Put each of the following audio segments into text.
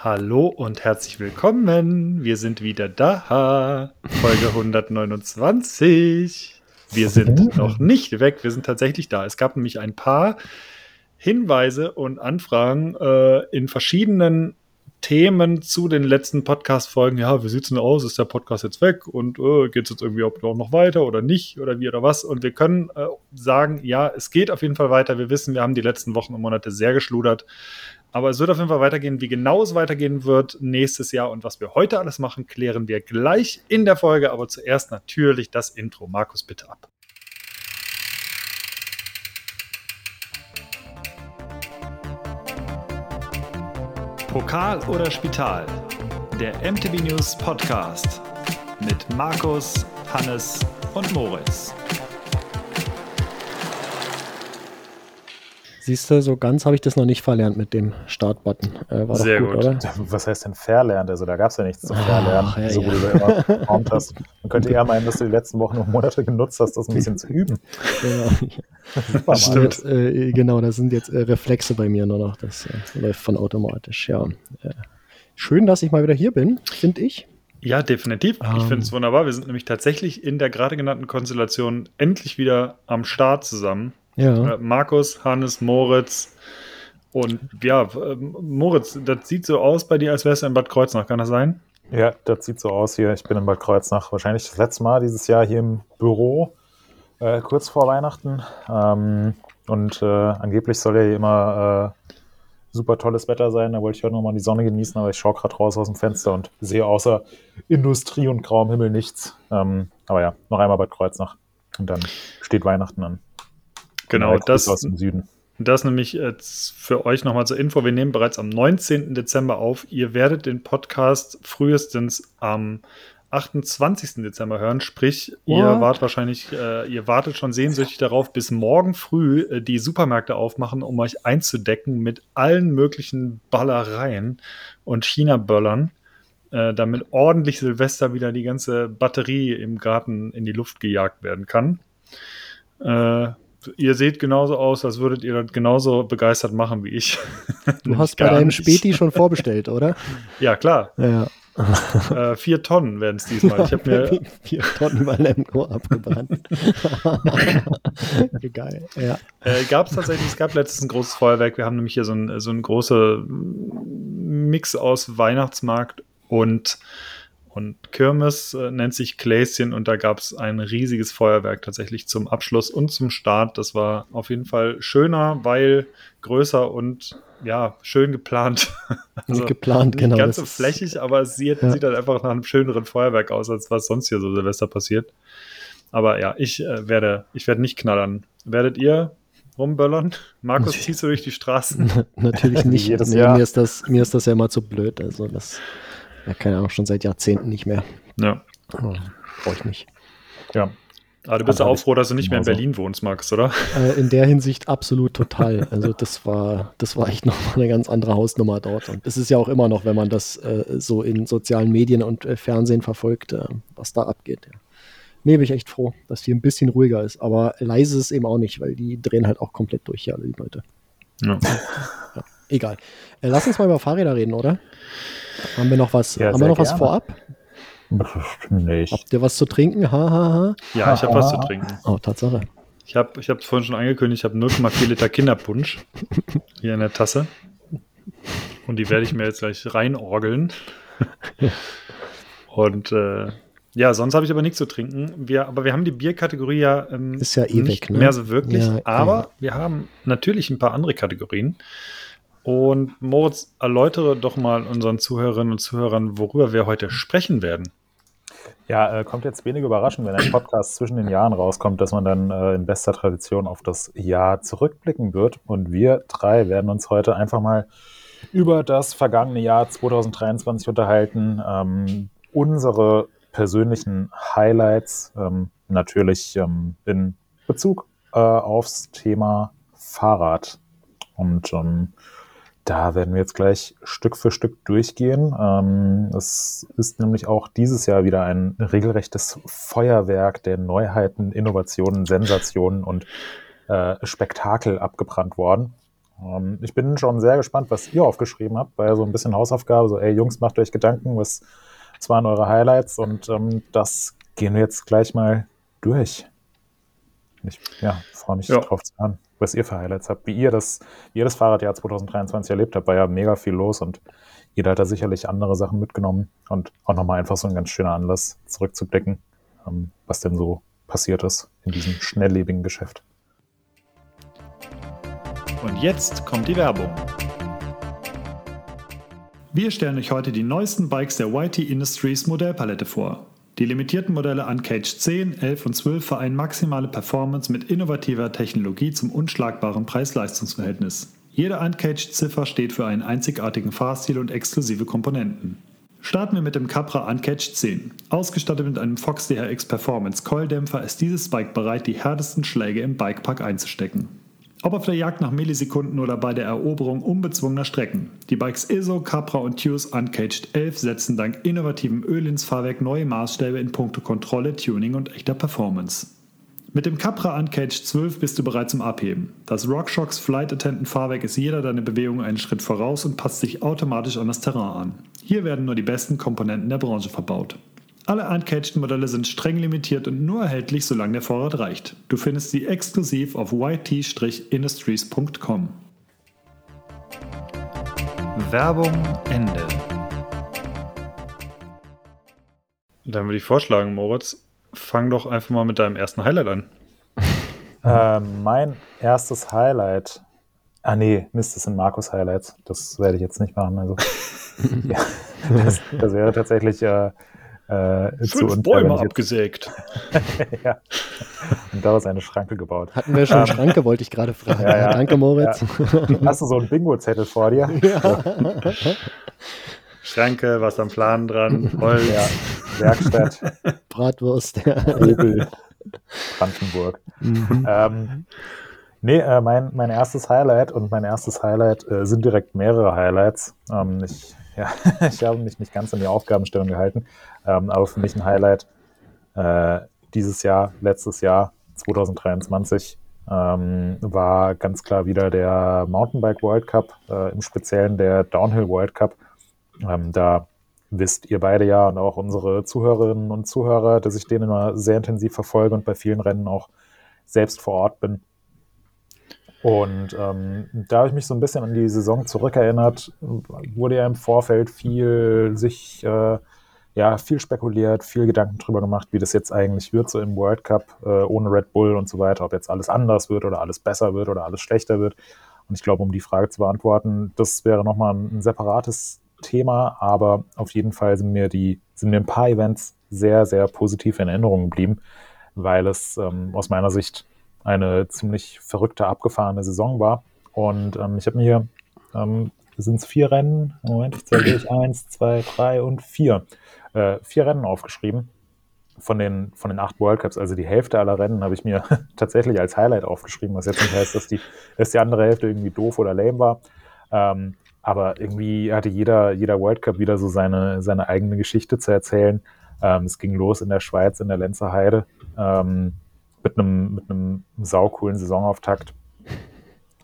Hallo und herzlich willkommen. Wir sind wieder da. Folge 129. Wir sind noch nicht weg. Wir sind tatsächlich da. Es gab nämlich ein paar Hinweise und Anfragen äh, in verschiedenen Themen zu den letzten Podcast-Folgen. Ja, wie sieht es denn aus? Ist der Podcast jetzt weg? Und äh, geht es jetzt irgendwie auch noch weiter oder nicht? Oder wie oder was? Und wir können äh, sagen, ja, es geht auf jeden Fall weiter. Wir wissen, wir haben die letzten Wochen und Monate sehr geschludert. Aber es wird auf jeden Fall weitergehen. Wie genau es weitergehen wird nächstes Jahr und was wir heute alles machen, klären wir gleich in der Folge. Aber zuerst natürlich das Intro. Markus, bitte ab. Pokal oder Spital? Der MTV News Podcast mit Markus, Hannes und Moritz. Siehst du, so ganz habe ich das noch nicht verlernt mit dem Startbutton. Äh, war Sehr gut, gut, oder? Was heißt denn verlernt? Also da gab es ja nichts zu verlernen, Ach, ja, so ja. wie du immer performt hast. Man könnte eher meinen, dass du die letzten Wochen und Monate genutzt hast, das ein bisschen zu üben. Genau. Das stimmt, äh, genau, das sind jetzt äh, Reflexe bei mir nur noch. Das äh, läuft von automatisch, ja. Äh, schön, dass ich mal wieder hier bin, finde ich. Ja, definitiv. Um. Ich finde es ähm. wunderbar. Wir sind nämlich tatsächlich in der gerade genannten Konstellation endlich wieder am Start zusammen. Ja. Äh, Markus, Hannes, Moritz. Und ja, äh, Moritz, das sieht so aus bei dir, als wärst du in Bad Kreuznach, kann das sein? Ja, das sieht so aus hier. Ich bin in Bad Kreuznach wahrscheinlich das letzte Mal dieses Jahr hier im Büro, äh, kurz vor Weihnachten. Ähm, und äh, angeblich soll ja hier immer äh, super tolles Wetter sein. Da wollte ich heute nochmal die Sonne genießen, aber ich schaue gerade raus aus dem Fenster und sehe außer Industrie und grauem Himmel nichts. Ähm, aber ja, noch einmal Bad Kreuznach. Und dann steht Weihnachten an. Genau, das, aus dem Süden. das nämlich jetzt für euch nochmal zur Info. Wir nehmen bereits am 19. Dezember auf. Ihr werdet den Podcast frühestens am 28. Dezember hören. Sprich, What? ihr wart wahrscheinlich, äh, ihr wartet schon sehnsüchtig darauf, bis morgen früh äh, die Supermärkte aufmachen, um euch einzudecken mit allen möglichen Ballereien und China-Böllern, äh, damit ordentlich Silvester wieder die ganze Batterie im Garten in die Luft gejagt werden kann. Äh, ihr seht genauso aus, als würdet ihr das genauso begeistert machen wie ich. Du hast bei deinem Späti schon vorbestellt, oder? Ja, klar. Ja. äh, vier Tonnen werden es diesmal. Ich habe mir vier Tonnen Malemco abgebrannt. Geil. Ja. Äh, gab es tatsächlich, es gab letztens ein großes Feuerwerk. Wir haben nämlich hier so ein, so ein großer Mix aus Weihnachtsmarkt und und Kirmes äh, nennt sich Kläschen und da gab es ein riesiges Feuerwerk tatsächlich zum Abschluss und zum Start. Das war auf jeden Fall schöner, weil größer und ja, schön geplant. also geplant, genau. Nicht ganz so flächig, aber es sieht, ja. sieht halt einfach nach einem schöneren Feuerwerk aus, als was sonst hier so Silvester passiert. Aber ja, ich äh, werde, ich werde nicht knallern. Werdet ihr rumböllern? Markus, ziehst du durch die Straßen? Natürlich nicht. Jedes nee, Jahr. Mir ist, das, mir ist das ja immer zu blöd. Also das ja, keine Ahnung, schon seit Jahrzehnten nicht mehr. Ja. Oh, Brauche ich nicht. Ja. Aber du bist auch froh, dass du nicht mehr in Berlin wohnst, Max, oder? Äh, in der Hinsicht absolut total. Also das war, das war echt nochmal eine ganz andere Hausnummer dort. Und es ist ja auch immer noch, wenn man das äh, so in sozialen Medien und äh, Fernsehen verfolgt, was da abgeht. Ja. Nee, bin ich echt froh, dass hier ein bisschen ruhiger ist. Aber leise ist es eben auch nicht, weil die drehen halt auch komplett durch hier, alle die Leute. Ja. ja egal. Äh, lass uns mal über Fahrräder reden, oder? Haben wir noch was, ja, haben wir noch was vorab? Nicht. Habt ihr was zu trinken? Ha, ha, ha. Ja, ich habe was zu trinken. Oh, Tatsache. Ich habe ich es vorhin schon angekündigt, ich habe 0,4 Liter Kinderpunsch hier in der Tasse. Und die werde ich mir jetzt gleich reinorgeln. Und äh, ja, sonst habe ich aber nichts zu trinken. Wir, aber wir haben die Bierkategorie ja, ähm, Ist ja eh nicht ne? mehr so wirklich. Ja, aber ja. wir haben natürlich ein paar andere Kategorien. Und Moritz, erläutere doch mal unseren Zuhörerinnen und Zuhörern, worüber wir heute sprechen werden. Ja, äh, kommt jetzt wenig überraschend, wenn ein Podcast zwischen den Jahren rauskommt, dass man dann äh, in bester Tradition auf das Jahr zurückblicken wird. Und wir drei werden uns heute einfach mal über das vergangene Jahr 2023 unterhalten. Ähm, unsere persönlichen Highlights, ähm, natürlich ähm, in Bezug äh, aufs Thema Fahrrad. Und ähm, da werden wir jetzt gleich Stück für Stück durchgehen. Ähm, es ist nämlich auch dieses Jahr wieder ein regelrechtes Feuerwerk der Neuheiten, Innovationen, Sensationen und äh, Spektakel abgebrannt worden. Ähm, ich bin schon sehr gespannt, was ihr aufgeschrieben habt, weil so ein bisschen Hausaufgabe, so, ey Jungs, macht euch Gedanken, was, was waren eure Highlights und ähm, das gehen wir jetzt gleich mal durch. Ich ja, freue mich ja. drauf zu hören, was ihr für Highlights habt, wie ihr das, wie ihr das Fahrradjahr 2023 erlebt habt, war ja mega viel los und jeder hat da sicherlich andere Sachen mitgenommen und auch nochmal einfach so ein ganz schöner Anlass zurückzublicken, ähm, was denn so passiert ist in diesem schnelllebigen Geschäft. Und jetzt kommt die Werbung. Wir stellen euch heute die neuesten Bikes der YT Industries Modellpalette vor. Die limitierten Modelle Uncaged 10, 11 und 12 vereinen maximale Performance mit innovativer Technologie zum unschlagbaren Preis-Leistungs-Verhältnis. Jede Uncaged-Ziffer steht für einen einzigartigen Fahrstil und exklusive Komponenten. Starten wir mit dem Capra Uncaged 10. Ausgestattet mit einem Fox DHX Performance Coildämpfer ist dieses Bike bereit, die härtesten Schläge im Bikepark einzustecken. Ob auf der Jagd nach Millisekunden oder bei der Eroberung unbezwungener Strecken. Die Bikes ISO, Capra und Tuse Uncaged 11 setzen dank innovativem Öl ins Fahrwerk neue Maßstäbe in puncto Kontrolle, Tuning und echter Performance. Mit dem Capra Uncaged 12 bist du bereit zum Abheben. Das RockShox Flight Attendant Fahrwerk ist jeder deine Bewegung einen Schritt voraus und passt sich automatisch an das Terrain an. Hier werden nur die besten Komponenten der Branche verbaut. Alle Uncaged-Modelle sind streng limitiert und nur erhältlich, solange der Vorrat reicht. Du findest sie exklusiv auf yt-industries.com. Werbung Ende. Dann würde ich vorschlagen, Moritz, fang doch einfach mal mit deinem ersten Highlight an. Äh, mein erstes Highlight. Ah nee, Mist, das sind Markus Highlights. Das werde ich jetzt nicht machen. Also, ja, das, das, wäre tatsächlich äh, äh, Fünf zu Bäume abgesägt. ja. Und daraus eine Schranke gebaut. Hatten wir schon ähm, Schranke, wollte ich gerade fragen. Ja, ja, Danke, Moritz. Hast du so einen Bingo-Zettel vor dir? Ja. Schranke, was am Plan dran, Holz. Werkstatt. Bratwurst. Opel. Brandenburg. Mhm. Ähm, nee, äh, mein, mein erstes Highlight und mein erstes Highlight äh, sind direkt mehrere Highlights. Ähm, ich ja, ich habe mich nicht ganz an die Aufgabenstellung gehalten, ähm, aber für mich ein Highlight äh, dieses Jahr, letztes Jahr, 2023, ähm, war ganz klar wieder der Mountainbike World Cup, äh, im Speziellen der Downhill World Cup. Ähm, da wisst ihr beide ja und auch unsere Zuhörerinnen und Zuhörer, dass ich den immer sehr intensiv verfolge und bei vielen Rennen auch selbst vor Ort bin. Und ähm, da habe ich mich so ein bisschen an die Saison zurückerinnert. Wurde ja im Vorfeld viel sich, äh, ja, viel spekuliert, viel Gedanken drüber gemacht, wie das jetzt eigentlich wird, so im World Cup, äh, ohne Red Bull und so weiter, ob jetzt alles anders wird oder alles besser wird oder alles schlechter wird. Und ich glaube, um die Frage zu beantworten, das wäre nochmal ein, ein separates Thema, aber auf jeden Fall sind mir die, sind mir ein paar Events sehr, sehr positiv in Erinnerung geblieben, weil es ähm, aus meiner Sicht eine ziemlich verrückte, abgefahrene Saison war. Und ähm, ich habe mir hier, ähm, sind es vier Rennen, Moment, ich zähle durch, eins, zwei, drei und vier, äh, vier Rennen aufgeschrieben von den, von den acht World Cups, also die Hälfte aller Rennen habe ich mir tatsächlich als Highlight aufgeschrieben, was jetzt nicht heißt, dass die, dass die andere Hälfte irgendwie doof oder lame war. Ähm, aber irgendwie hatte jeder, jeder World Cup wieder so seine, seine eigene Geschichte zu erzählen. Ähm, es ging los in der Schweiz, in der Lenzer Heide. Ähm, mit einem, mit einem saucoolen Saisonauftakt.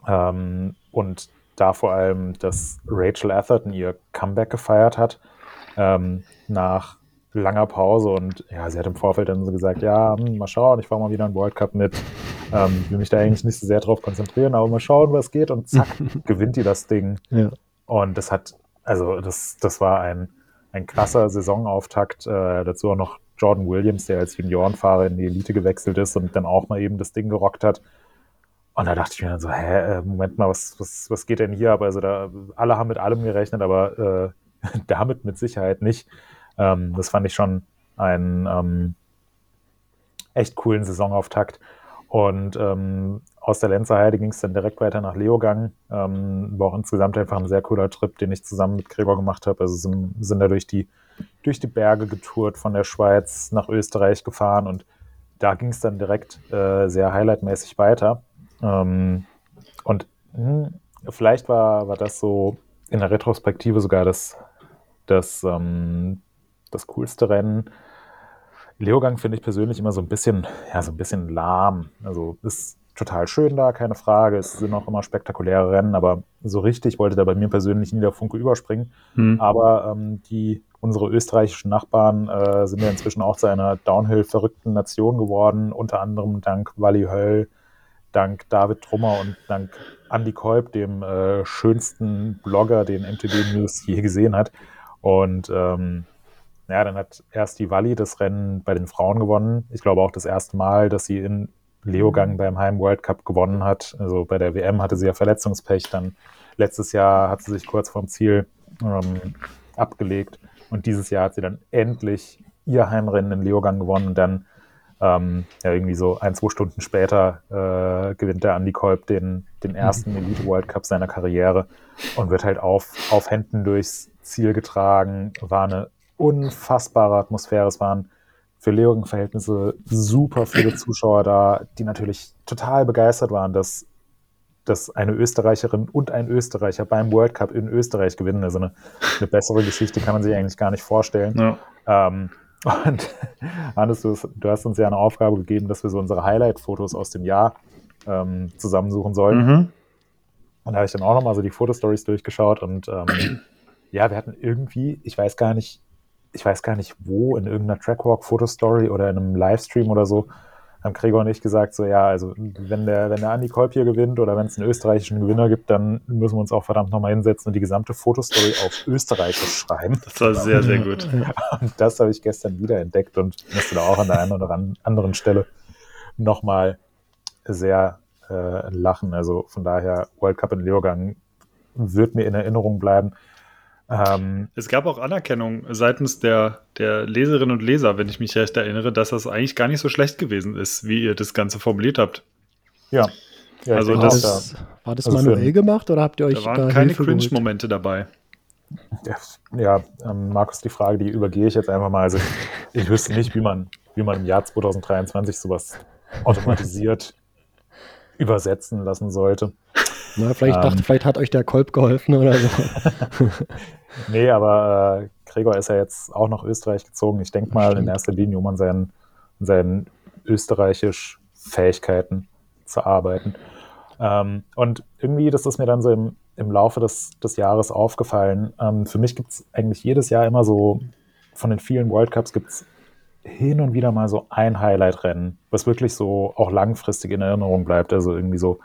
Ähm, und da vor allem, dass Rachel Atherton ihr Comeback gefeiert hat ähm, nach langer Pause und ja, sie hat im Vorfeld dann so gesagt, ja, hm, mal schauen, ich fahre mal wieder einen World Cup mit. Ähm, will mich da eigentlich nicht so sehr drauf konzentrieren, aber mal schauen, was geht und zack, gewinnt die das Ding. Ja. Und das hat, also das, das war ein, ein krasser Saisonauftakt, äh, dazu auch noch Jordan Williams, der als Juniorenfahrer in die Elite gewechselt ist und dann auch mal eben das Ding gerockt hat. Und da dachte ich mir dann so, hä, äh, Moment mal, was, was, was geht denn hier ab? Also da, alle haben mit allem gerechnet, aber äh, damit mit Sicherheit nicht. Ähm, das fand ich schon einen ähm, echt coolen Saisonauftakt. Und ähm, aus der Lenzerheide ging es dann direkt weiter nach Leogang. Ähm, war auch insgesamt einfach ein sehr cooler Trip, den ich zusammen mit Gregor gemacht habe. Also sind, sind da durch die durch die Berge getourt, von der Schweiz nach Österreich gefahren und da ging es dann direkt äh, sehr highlightmäßig weiter. Ähm, und mh, hm, vielleicht war, war das so in der Retrospektive sogar das, das, ähm, das coolste Rennen. Leogang finde ich persönlich immer so ein bisschen, ja, so ein bisschen lahm. Also ist total schön da, keine Frage. Es sind auch immer spektakuläre Rennen, aber so richtig wollte da bei mir persönlich nie der Funke überspringen. Hm. Aber ähm, die, unsere österreichischen Nachbarn äh, sind ja inzwischen auch zu einer Downhill-verrückten Nation geworden, unter anderem dank Wally Höll, dank David Trummer und dank Andy Kolb, dem äh, schönsten Blogger, den MTB News je gesehen hat. Und ähm, ja, dann hat erst die Wally das Rennen bei den Frauen gewonnen. Ich glaube auch das erste Mal, dass sie in Leogang mhm. beim Heim World Cup gewonnen hat. Also bei der WM hatte sie ja Verletzungspech. Dann letztes Jahr hat sie sich kurz vorm Ziel ähm, abgelegt. Und dieses Jahr hat sie dann endlich ihr Heimrennen in Leogang gewonnen. Und dann ähm, ja, irgendwie so ein, zwei Stunden später äh, gewinnt der Andy Kolb den, den mhm. ersten Elite World Cup seiner Karriere und wird halt auf, auf Händen durchs Ziel getragen. War eine unfassbare Atmosphäre. Es waren für Leogang-Verhältnisse super viele Zuschauer da, die natürlich total begeistert waren, dass, dass eine Österreicherin und ein Österreicher beim World Cup in Österreich gewinnen. Also eine, eine bessere Geschichte kann man sich eigentlich gar nicht vorstellen. Ja. Ähm, und Hannes, du, du, hast uns ja eine Aufgabe gegeben, dass wir so unsere Highlight-Fotos aus dem Jahr ähm, zusammensuchen sollen. Mhm. Und da habe ich dann auch nochmal so die Fotostories durchgeschaut und ähm, ja, wir hatten irgendwie, ich weiß gar nicht, ich weiß gar nicht wo, in irgendeiner Trackwalk-Fotostory oder in einem Livestream oder so, haben Gregor und ich gesagt, so ja, also wenn der, wenn der Andi Kolb hier gewinnt oder wenn es einen österreichischen Gewinner gibt, dann müssen wir uns auch verdammt nochmal hinsetzen und die gesamte Fotostory auf Österreichisch schreiben. Das war sehr, sehr gut. Und das habe ich gestern wieder entdeckt und musste da auch an der einen oder anderen Stelle nochmal sehr äh, lachen. Also von daher, World Cup in Leogang wird mir in Erinnerung bleiben. Ähm, es gab auch Anerkennung seitens der, der Leserinnen und Leser, wenn ich mich recht erinnere, dass das eigentlich gar nicht so schlecht gewesen ist, wie ihr das Ganze formuliert habt. Ja. ja also das, das, war das also manuell gemacht oder habt ihr euch da waren da keine Cringe-Momente dabei? Ja, ja ähm, Markus, die Frage, die übergehe ich jetzt einfach mal. Also ich wüsste nicht, wie man, wie man im Jahr 2023 sowas automatisiert übersetzen lassen sollte. Na, vielleicht, ähm, dachte, vielleicht hat euch der Kolb geholfen oder so. nee, aber äh, Gregor ist ja jetzt auch nach Österreich gezogen. Ich denke mal in erster Linie, um an seinen, seinen österreichisch Fähigkeiten zu arbeiten. Ähm, und irgendwie, das ist mir dann so im, im Laufe des, des Jahres aufgefallen. Ähm, für mich gibt es eigentlich jedes Jahr immer so, von den vielen World Cups gibt es hin und wieder mal so ein Highlight-Rennen, was wirklich so auch langfristig in Erinnerung bleibt. Also irgendwie so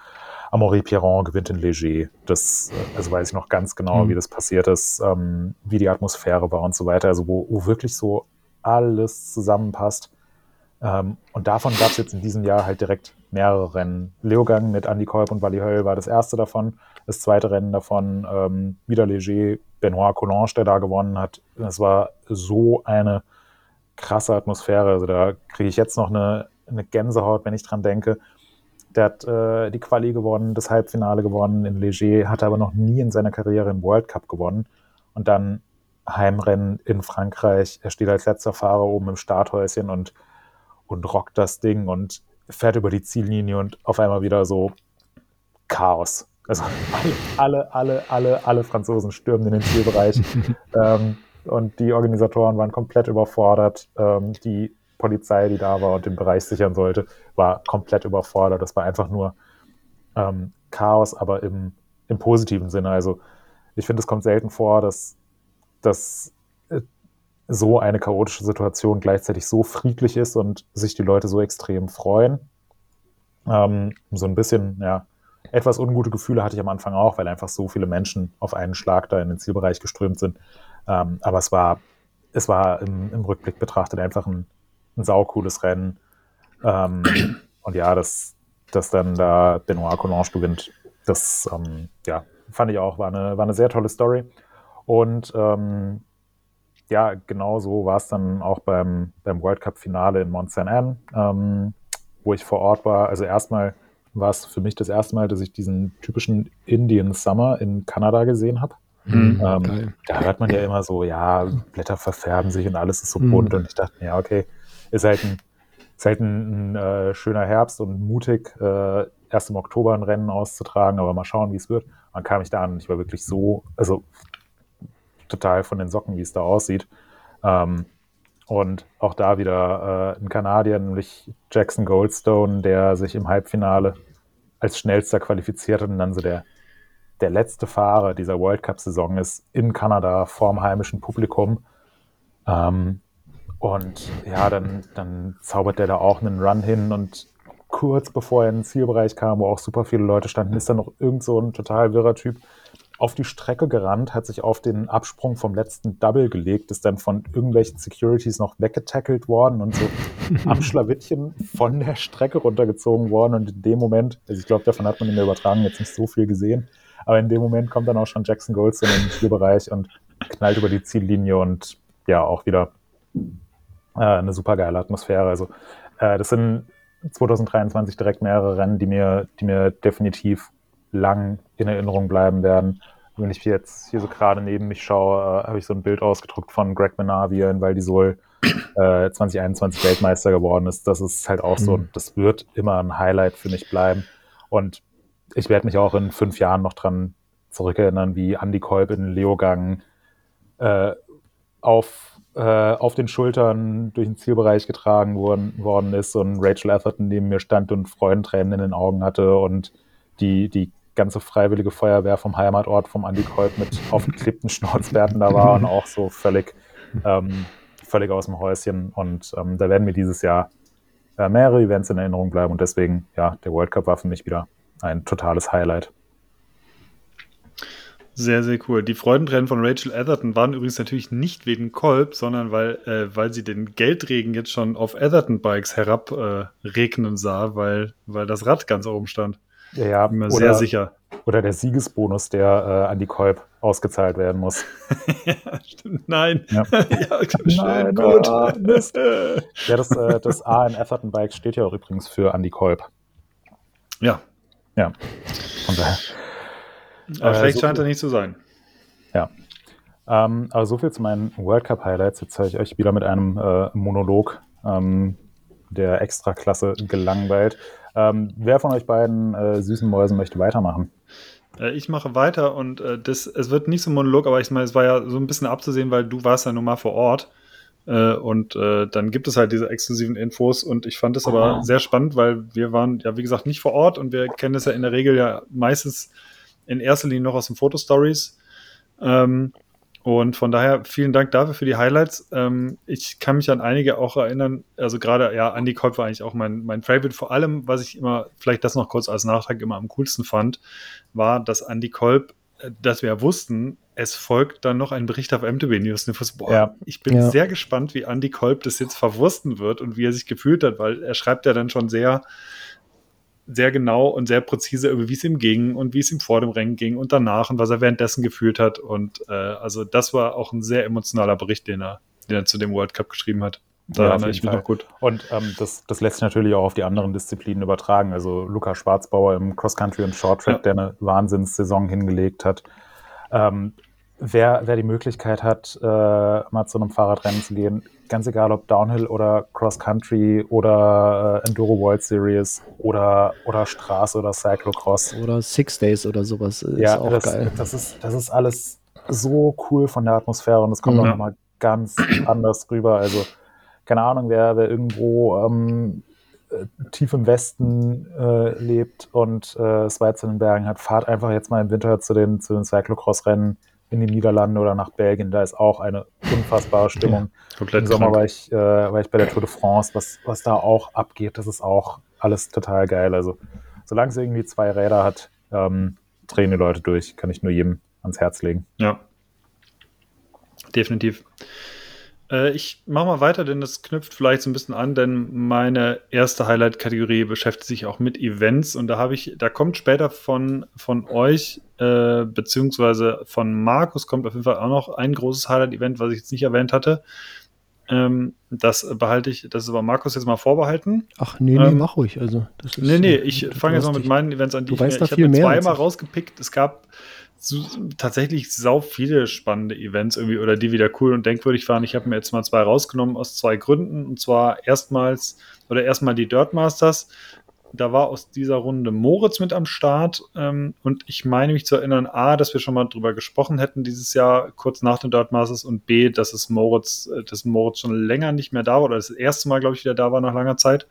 Amaury Pierron gewinnt in Leger. Das, äh, also weiß ich noch ganz genau, mhm. wie das passiert ist, ähm, wie die Atmosphäre war und so weiter. Also wo, wo wirklich so alles zusammenpasst. Ähm, und davon gab es jetzt in diesem Jahr halt direkt mehrere Rennen. Leogang mit Andy Kolb und Wally Höll war das erste davon. Das zweite Rennen davon, ähm, wieder Leger, Benoit Collange, der da gewonnen hat. Das war so eine krasse Atmosphäre. Also da kriege ich jetzt noch eine, eine Gänsehaut, wenn ich dran denke. Der hat äh, die Quali gewonnen, das Halbfinale gewonnen in Leger, hatte aber noch nie in seiner Karriere einen World Cup gewonnen. Und dann Heimrennen in Frankreich. Er steht als letzter Fahrer oben im Starthäuschen und, und rockt das Ding und fährt über die Ziellinie und auf einmal wieder so Chaos. Also alle, alle, alle, alle Franzosen stürmen in den Zielbereich. ähm, und die Organisatoren waren komplett überfordert. Ähm, die Polizei, die da war und den Bereich sichern sollte, war komplett überfordert. Das war einfach nur ähm, Chaos, aber im, im positiven Sinne. Also ich finde, es kommt selten vor, dass, dass äh, so eine chaotische Situation gleichzeitig so friedlich ist und sich die Leute so extrem freuen. Ähm, so ein bisschen, ja, etwas ungute Gefühle hatte ich am Anfang auch, weil einfach so viele Menschen auf einen Schlag da in den Zielbereich geströmt sind. Ähm, aber es war, es war im, im Rückblick betrachtet einfach ein, ein saucooles Rennen. Ähm, und ja, dass, dass dann da Benoit Collange gewinnt, das ähm, ja, fand ich auch, war eine, war eine sehr tolle Story. Und ähm, ja, genau so war es dann auch beim, beim World Cup-Finale in Mont Saint Anne, ähm, wo ich vor Ort war. Also erstmal war es für mich das erste Mal, dass ich diesen typischen Indian Summer in Kanada gesehen habe. Mhm, ähm, da hört man ja immer so, ja, Blätter verfärben sich und alles ist so bunt. Mhm. Und ich dachte mir, ja, okay, ist halt ein, ist halt ein, ein äh, schöner Herbst und mutig, äh, erst im Oktober ein Rennen auszutragen, aber mal schauen, wie es wird. Dann kam ich da an und ich war wirklich so, also total von den Socken, wie es da aussieht. Ähm, und auch da wieder äh, ein Kanadier, nämlich Jackson Goldstone, der sich im Halbfinale als schnellster qualifiziert und dann so der, der letzte Fahrer dieser World Cup-Saison ist in Kanada vorm heimischen Publikum. Ähm, und ja, dann, dann zaubert der da auch einen Run hin und kurz bevor er in den Zielbereich kam, wo auch super viele Leute standen, ist dann noch irgend so ein total wirrer Typ auf die Strecke gerannt, hat sich auf den Absprung vom letzten Double gelegt, ist dann von irgendwelchen Securities noch weggetackelt worden und so am Schlawittchen von der Strecke runtergezogen worden. Und in dem Moment, also ich glaube, davon hat man in der Übertragung jetzt nicht so viel gesehen, aber in dem Moment kommt dann auch schon Jackson Goldstein in den Spielbereich und knallt über die Ziellinie und ja, auch wieder äh, eine super geile Atmosphäre. Also äh, das sind 2023 direkt mehrere Rennen, die mir, die mir definitiv lang in Erinnerung bleiben werden. Wenn ich jetzt hier so gerade neben mich schaue, äh, habe ich so ein Bild ausgedruckt von Greg Menard, wie er in Val d'Isole äh, 2021 Weltmeister geworden ist. Das ist halt auch mhm. so, das wird immer ein Highlight für mich bleiben. Und ich werde mich auch in fünf Jahren noch dran zurückerinnern, wie Andy Kolb in Leogang äh, auf, äh, auf den Schultern durch den Zielbereich getragen worden, worden ist und Rachel Atherton neben mir stand und Freudentränen in den Augen hatte und die, die ganze freiwillige Feuerwehr vom Heimatort vom Andi Kolb mit aufgeklebten Schnauzbärten da war und auch so völlig, ähm, völlig aus dem Häuschen. Und ähm, da werden mir dieses Jahr äh, mehrere Events in Erinnerung bleiben und deswegen, ja, der World Cup war für mich wieder ein totales Highlight. Sehr, sehr cool. Die Freudentränen von Rachel Atherton waren übrigens natürlich nicht wegen Kolb, sondern weil, äh, weil sie den Geldregen jetzt schon auf Atherton-Bikes herabregnen äh, sah, weil, weil das Rad ganz oben stand. Ja, Bin mir oder, sehr sicher. Oder der Siegesbonus, der äh, an die Kolb ausgezahlt werden muss. ja, stimmt. Nein. Ja, ja schön, Nein, gut. Ah, Mist. ja, das, äh, das A in Atherton Bike steht ja auch übrigens für Andy Kolb. Ja. Ja. Von daher. Aber äh, schlecht so, scheint er nicht zu sein. Ja. Ähm, aber so viel zu meinen World Cup Highlights. Jetzt habe ich euch wieder mit einem äh, Monolog ähm, der Extraklasse gelangweilt. Ähm, wer von euch beiden äh, süßen Mäusen möchte weitermachen? Äh, ich mache weiter und äh, das, es wird nicht so ein Monolog, aber ich meine, es war ja so ein bisschen abzusehen, weil du warst ja nun mal vor Ort. Äh, und äh, dann gibt es halt diese exklusiven Infos und ich fand es aber sehr spannend, weil wir waren ja, wie gesagt, nicht vor Ort und wir kennen es ja in der Regel ja meistens in erster Linie noch aus den Fotostories. Ähm, und von daher vielen Dank dafür für die Highlights. Ähm, ich kann mich an einige auch erinnern. Also gerade, ja, Andy Kolb war eigentlich auch mein, mein Favorite. Vor allem, was ich immer, vielleicht das noch kurz als Nachtrag immer am coolsten fand, war, dass Andy Kolb, äh, dass wir ja wussten, es folgt dann noch ein Bericht auf MTB News. Boah, ja. ich bin ja. sehr gespannt, wie Andy Kolb das jetzt verwursten wird und wie er sich gefühlt hat, weil er schreibt ja dann schon sehr, sehr genau und sehr präzise, wie es ihm ging und wie es ihm vor dem Rennen ging und danach und was er währenddessen gefühlt hat. Und äh, also das war auch ein sehr emotionaler Bericht, den er, den er zu dem World Cup geschrieben hat. Da ja, erinnere ich mich noch gut. Und ähm, das, das lässt sich natürlich auch auf die anderen Disziplinen übertragen. Also Luca Schwarzbauer im Cross Country und Short Track, ja. der eine Wahnsinnssaison hingelegt hat. Ähm, wer, wer die Möglichkeit hat, äh, mal zu einem Fahrradrennen zu gehen, ganz egal ob Downhill oder Cross Country oder äh, Enduro World Series oder, oder Straße oder Cyclocross. Oder Six Days oder sowas. Ist ja, auch das, geil. Das ist, das ist alles so cool von der Atmosphäre und es kommt mhm. auch nochmal ganz anders rüber. Also, keine Ahnung, wer, wer irgendwo ähm, äh, tief im Westen äh, lebt und äh, es weit zu den Bergen hat, fahrt einfach jetzt mal im Winter zu den, zu den Cyclocross-Rennen in die Niederlande oder nach Belgien. Da ist auch eine unfassbare Stimmung. Ja, Im Sommer war ich, äh, war ich bei der Tour de France. Was, was da auch abgeht, das ist auch alles total geil. Also, solange es irgendwie zwei Räder hat, ähm, drehen die Leute durch. Kann ich nur jedem ans Herz legen. Ja. Definitiv. Äh, ich mache mal weiter, denn das knüpft vielleicht so ein bisschen an, denn meine erste Highlight-Kategorie beschäftigt sich auch mit Events und da habe ich, da kommt später von, von euch, äh, beziehungsweise von Markus kommt auf jeden Fall auch noch ein großes Highlight-Event, was ich jetzt nicht erwähnt hatte. Ähm, das behalte ich, das ist aber Markus jetzt mal vorbehalten. Ach nee, nee, ähm, mach ruhig. Also, das ist, nee, nee, ich fange jetzt mal mit meinen Events an, die du ich, mir, ich habe mir zweimal rausgepickt. Es gab so, tatsächlich sau viele spannende Events irgendwie oder die wieder cool und denkwürdig waren. Ich habe mir jetzt mal zwei rausgenommen aus zwei Gründen. Und zwar erstmals oder erstmal die Dirt Masters. Da war aus dieser Runde Moritz mit am Start ähm, und ich meine mich zu erinnern, A, dass wir schon mal drüber gesprochen hätten dieses Jahr, kurz nach den Dirt Masters und B, dass es Moritz, äh, dass Moritz schon länger nicht mehr da war oder das erste Mal, glaube ich, wieder da war nach langer Zeit.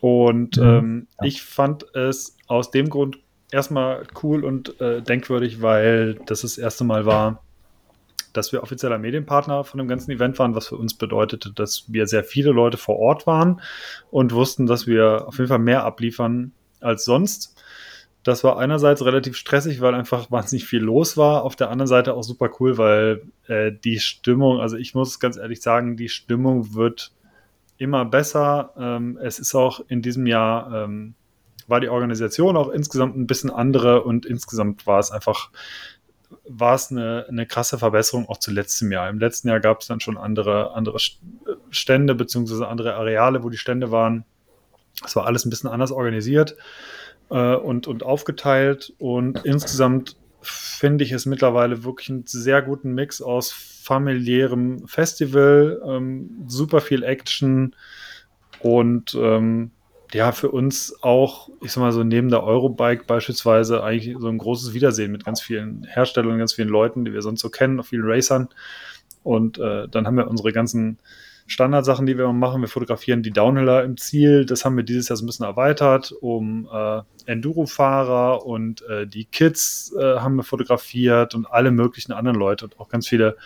Und mhm, ähm, ja. ich fand es aus dem Grund erstmal cool und äh, denkwürdig, weil das das erste Mal war, dass wir offizieller Medienpartner von dem ganzen Event waren, was für uns bedeutete, dass wir sehr viele Leute vor Ort waren und wussten, dass wir auf jeden Fall mehr abliefern als sonst. Das war einerseits relativ stressig, weil einfach wahnsinnig viel los war. Auf der anderen Seite auch super cool, weil äh, die Stimmung, also ich muss ganz ehrlich sagen, die Stimmung wird immer besser. Ähm, es ist auch in diesem Jahr, ähm, war die Organisation auch insgesamt ein bisschen andere und insgesamt war es einfach war es eine, eine krasse Verbesserung auch zu letztem Jahr. Im letzten Jahr gab es dann schon andere, andere Stände beziehungsweise andere Areale, wo die Stände waren. Es war alles ein bisschen anders organisiert äh, und, und aufgeteilt. Und insgesamt finde ich es mittlerweile wirklich einen sehr guten Mix aus familiärem Festival, ähm, super viel Action und ähm, ja, für uns auch, ich sag mal so, neben der Eurobike beispielsweise eigentlich so ein großes Wiedersehen mit ganz vielen Herstellern, ganz vielen Leuten, die wir sonst so kennen, auf vielen Racern. Und äh, dann haben wir unsere ganzen Standardsachen, die wir machen. Wir fotografieren die Downhiller im Ziel. Das haben wir dieses Jahr so ein bisschen erweitert um äh, Enduro-Fahrer und äh, die Kids äh, haben wir fotografiert und alle möglichen anderen Leute und auch ganz viele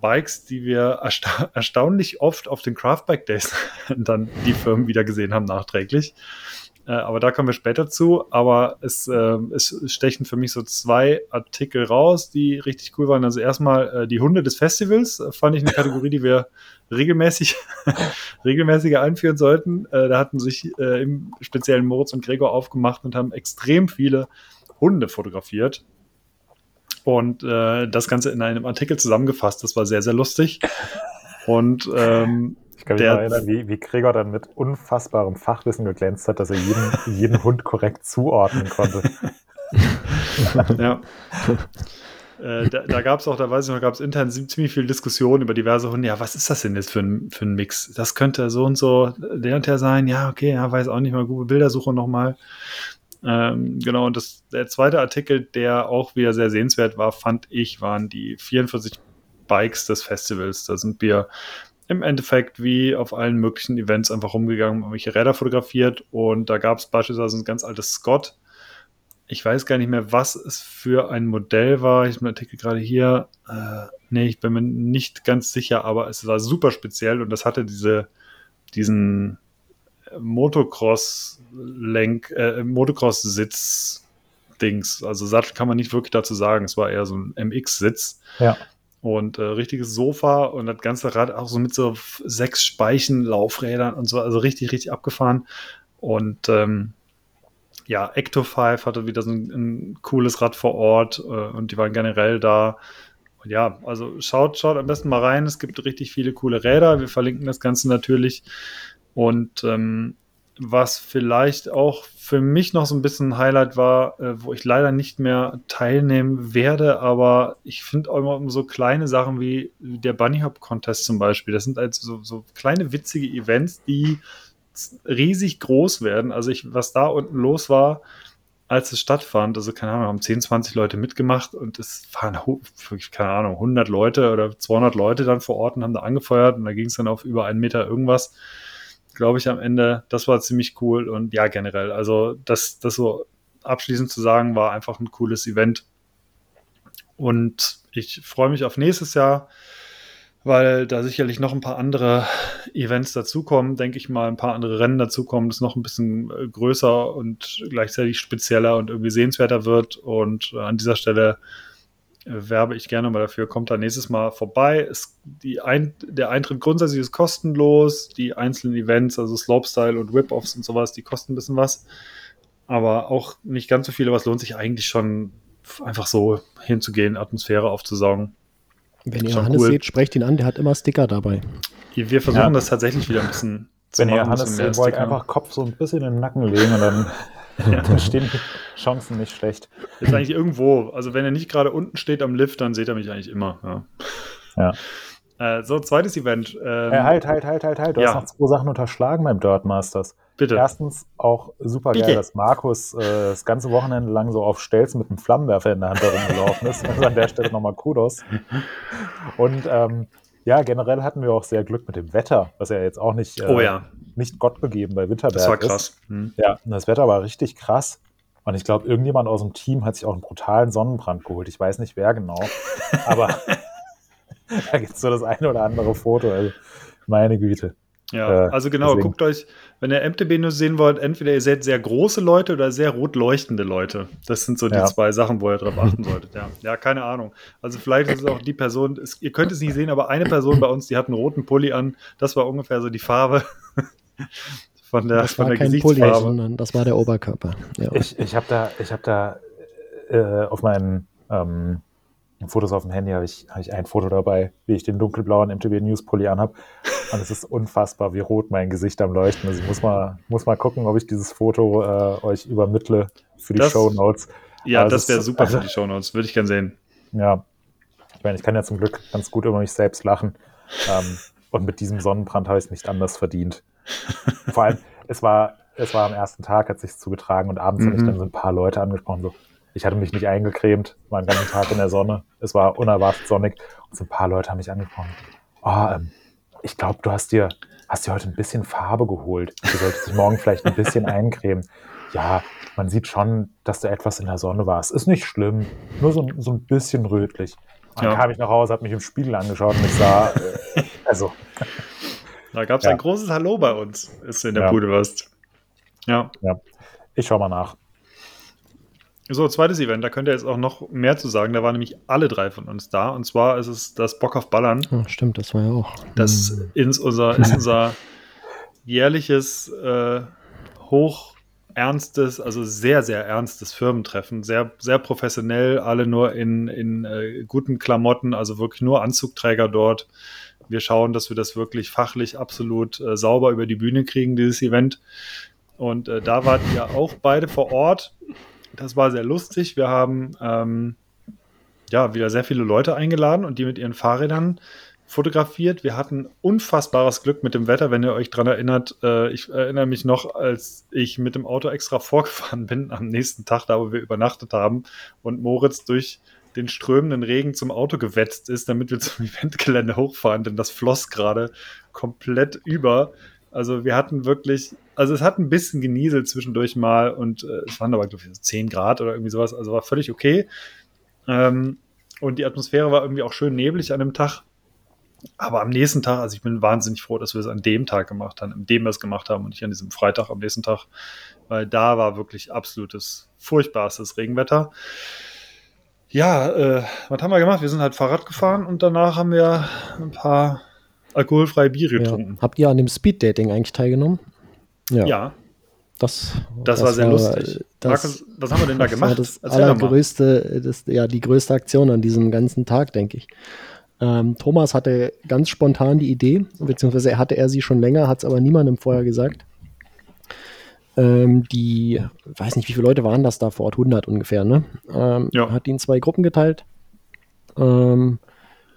Bikes, die wir ersta erstaunlich oft auf den Craftbike Days dann die Firmen wieder gesehen haben nachträglich. Äh, aber da kommen wir später zu. Aber es, äh, es stechen für mich so zwei Artikel raus, die richtig cool waren. Also erstmal äh, die Hunde des Festivals, äh, fand ich eine Kategorie, die wir regelmäßig, regelmäßiger einführen sollten. Äh, da hatten sich äh, im speziellen Moritz und Gregor aufgemacht und haben extrem viele Hunde fotografiert und äh, das Ganze in einem Artikel zusammengefasst. Das war sehr, sehr lustig. Und ähm, ich kann mich der, erinnern, wie, wie Gregor dann mit unfassbarem Fachwissen geglänzt hat, dass er jeden, jeden Hund korrekt zuordnen konnte. ja. Äh, da, da gab es auch, da weiß ich noch, gab es intern ziemlich viel Diskussion über diverse Hunde. Ja, was ist das denn jetzt für ein, für ein Mix? Das könnte so und so der und der sein. Ja, okay, ja, weiß auch nicht mal. Google Bildersuche nochmal. Ähm, genau, und das, der zweite Artikel, der auch wieder sehr sehenswert war, fand ich, waren die 44 Bikes des Festivals. Da sind wir im Endeffekt wie auf allen möglichen Events einfach rumgegangen, irgendwelche Räder fotografiert und da gab es beispielsweise ein ganz altes Scott. Ich weiß gar nicht mehr, was es für ein Modell war. Ich habe den Artikel gerade hier. Äh, nee, ich bin mir nicht ganz sicher, aber es war super speziell und das hatte diese, diesen Motocross-Lenk, äh, Motocross-Sitz-Dings. Also Sattel kann man nicht wirklich dazu sagen. Es war eher so ein MX-Sitz. Ja. Und äh, richtiges Sofa und das ganze Rad auch so mit so sechs Speichen, Laufrädern und so, also richtig, richtig abgefahren. Und ähm, ja, Ecto 5 hatte wieder so ein, ein cooles Rad vor Ort äh, und die waren generell da. Und ja, also schaut, schaut am besten mal rein. Es gibt richtig viele coole Räder. Wir verlinken das Ganze natürlich. Und ähm, was vielleicht auch für mich noch so ein bisschen ein Highlight war, äh, wo ich leider nicht mehr teilnehmen werde, aber ich finde auch immer so kleine Sachen wie der Bunny Hop Contest zum Beispiel. Das sind also so, so kleine witzige Events, die riesig groß werden. Also ich, was da unten los war, als es stattfand, also keine Ahnung, haben 10, 20 Leute mitgemacht und es waren wirklich, keine Ahnung, 100 Leute oder 200 Leute dann vor Ort und haben da angefeuert und da ging es dann auf über einen Meter irgendwas glaube ich, am Ende. Das war ziemlich cool und ja, generell. Also, das, das so abschließend zu sagen, war einfach ein cooles Event. Und ich freue mich auf nächstes Jahr, weil da sicherlich noch ein paar andere Events dazukommen, denke ich mal, ein paar andere Rennen dazukommen, das noch ein bisschen äh, größer und gleichzeitig spezieller und irgendwie sehenswerter wird. Und äh, an dieser Stelle werbe ich gerne mal dafür. Kommt da nächstes Mal vorbei. Es, die ein, der Eintritt grundsätzlich ist kostenlos. Die einzelnen Events, also Slopestyle und Whip-Offs und sowas, die kosten ein bisschen was. Aber auch nicht ganz so viele, was lohnt sich eigentlich schon einfach so hinzugehen, Atmosphäre aufzusaugen. Wenn ihr Hannes cool. seht, sprecht ihn an, der hat immer Sticker dabei. Wir versuchen ja. das tatsächlich wieder ein bisschen zu Wenn machen, ihr Hannes sehen wollt, einfach Kopf so ein bisschen in den Nacken legen und dann ja. da stehen die Chancen nicht schlecht. Ist eigentlich irgendwo. Also wenn er nicht gerade unten steht am Lift, dann seht er mich eigentlich immer. Ja. ja. Äh, so, zweites Event. Ähm, hey, halt, halt, halt, halt, halt. Du ja. hast noch zwei Sachen unterschlagen beim Dirt Masters. Bitte. Erstens auch super Bitte. geil, dass Markus äh, das ganze Wochenende lang so auf Stelzen mit einem Flammenwerfer in der Hand herumgelaufen ist. Also an der Stelle nochmal Kudos. Und ähm, ja, generell hatten wir auch sehr Glück mit dem Wetter, was ja jetzt auch nicht, äh, oh, ja. Nicht Gott gegeben bei Winterberg Das war krass. Hm. Ja, das Wetter war richtig krass. Und ich glaube, irgendjemand aus dem Team hat sich auch einen brutalen Sonnenbrand geholt. Ich weiß nicht, wer genau. Aber da gibt es so das eine oder andere Foto. Also, meine Güte. Ja, äh, also genau, deswegen. guckt euch, wenn ihr MTB nur sehen wollt, entweder ihr seht sehr große Leute oder sehr rot leuchtende Leute. Das sind so die ja. zwei Sachen, wo ihr drauf achten solltet. Ja. ja, keine Ahnung. Also vielleicht ist es auch die Person, es, ihr könnt es nicht sehen, aber eine Person bei uns, die hat einen roten Pulli an. Das war ungefähr so die Farbe. Von der, das war von der kein Pulli, sondern das war der Oberkörper. Ja. Ich, ich habe da, ich hab da äh, auf meinen ähm, Fotos auf dem Handy habe ich, hab ich ein Foto dabei, wie ich den dunkelblauen MTB News Pulli anhabe. Und es ist unfassbar, wie rot mein Gesicht am Leuchten ist. Ich muss mal, muss mal gucken, ob ich dieses Foto äh, euch übermittle für die das, Show Notes. Ja, Aber das wäre super also, für die Show Notes. Würde ich gern sehen. Ja. Ich meine, ich kann ja zum Glück ganz gut über mich selbst lachen. Ähm, und mit diesem Sonnenbrand habe ich es nicht anders verdient. Vor allem, es war, es war am ersten Tag, hat sich zugetragen und abends mhm. habe ich dann so ein paar Leute angesprochen, so, ich hatte mich nicht eingecremt, war einen ganzen Tag in der Sonne. Es war unerwartet sonnig und so ein paar Leute haben mich angesprochen. Oh, ähm, ich glaube, du hast dir, hast dir heute ein bisschen Farbe geholt. Du solltest dich morgen vielleicht ein bisschen eincremen. Ja, man sieht schon, dass du etwas in der Sonne warst. Ist nicht schlimm, nur so, so ein bisschen rötlich. Dann ja. kam ich nach Hause, habe mich im Spiegel angeschaut und ich sah, äh, also. Da gab es ja. ein großes Hallo bei uns, ist in der ja. Bude warst. Ja. ja. Ich schau mal nach. So, zweites Event, da könnt ihr jetzt auch noch mehr zu sagen. Da waren nämlich alle drei von uns da. Und zwar ist es das Bock auf Ballern. Oh, stimmt, das war ja auch. Das hm. ist unser, ist unser jährliches, äh, hoch ernstes, also sehr, sehr ernstes Firmentreffen. Sehr, sehr professionell, alle nur in, in äh, guten Klamotten, also wirklich nur Anzugträger dort. Wir schauen, dass wir das wirklich fachlich absolut äh, sauber über die Bühne kriegen, dieses Event. Und äh, da wart ihr auch beide vor Ort. Das war sehr lustig. Wir haben ähm, ja wieder sehr viele Leute eingeladen und die mit ihren Fahrrädern fotografiert. Wir hatten unfassbares Glück mit dem Wetter, wenn ihr euch daran erinnert. Äh, ich erinnere mich noch, als ich mit dem Auto extra vorgefahren bin am nächsten Tag, da wo wir übernachtet haben und Moritz durch den strömenden Regen zum Auto gewetzt ist, damit wir zum Eventgelände hochfahren, denn das floss gerade komplett über. Also wir hatten wirklich, also es hat ein bisschen genieselt zwischendurch mal und äh, es waren aber, glaube ich, 10 Grad oder irgendwie sowas, also war völlig okay. Ähm, und die Atmosphäre war irgendwie auch schön neblig an dem Tag. Aber am nächsten Tag, also ich bin wahnsinnig froh, dass wir es an dem Tag gemacht haben, an dem wir es gemacht haben und nicht an diesem Freitag am nächsten Tag, weil da war wirklich absolutes, furchtbarstes Regenwetter. Ja, äh, was haben wir gemacht? Wir sind halt Fahrrad gefahren und danach haben wir ein paar alkoholfreie Biere getrunken. Ja. Habt ihr an dem Speed-Dating eigentlich teilgenommen? Ja. ja. Das, das, das, war sehr war, lustig. Das, Markus, was haben wir denn da gemacht? Das allergrößte, das, ja, die größte Aktion an diesem ganzen Tag, denke ich. Ähm, Thomas hatte ganz spontan die Idee, beziehungsweise hatte er sie schon länger, hat es aber niemandem vorher gesagt. Ähm, die, weiß nicht, wie viele Leute waren das da vor Ort? 100 ungefähr, ne? Ähm, ja. Hat die in zwei Gruppen geteilt. Ähm,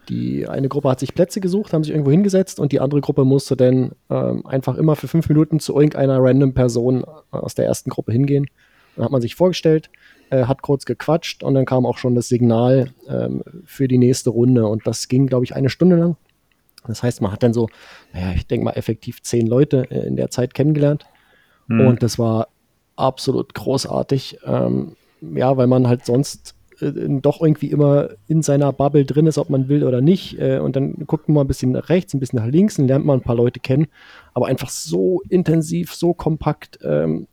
die eine Gruppe hat sich Plätze gesucht, haben sich irgendwo hingesetzt und die andere Gruppe musste dann ähm, einfach immer für fünf Minuten zu irgendeiner random Person aus der ersten Gruppe hingehen. Dann hat man sich vorgestellt, äh, hat kurz gequatscht und dann kam auch schon das Signal ähm, für die nächste Runde und das ging, glaube ich, eine Stunde lang. Das heißt, man hat dann so, naja, ich denke mal, effektiv zehn Leute äh, in der Zeit kennengelernt mhm. und das war absolut großartig. Ähm, ja, weil man halt sonst äh, doch irgendwie immer in seiner Bubble drin ist, ob man will oder nicht. Äh, und dann guckt man mal ein bisschen nach rechts, ein bisschen nach links und lernt man ein paar Leute kennen. Aber einfach so intensiv, so kompakt, ähm,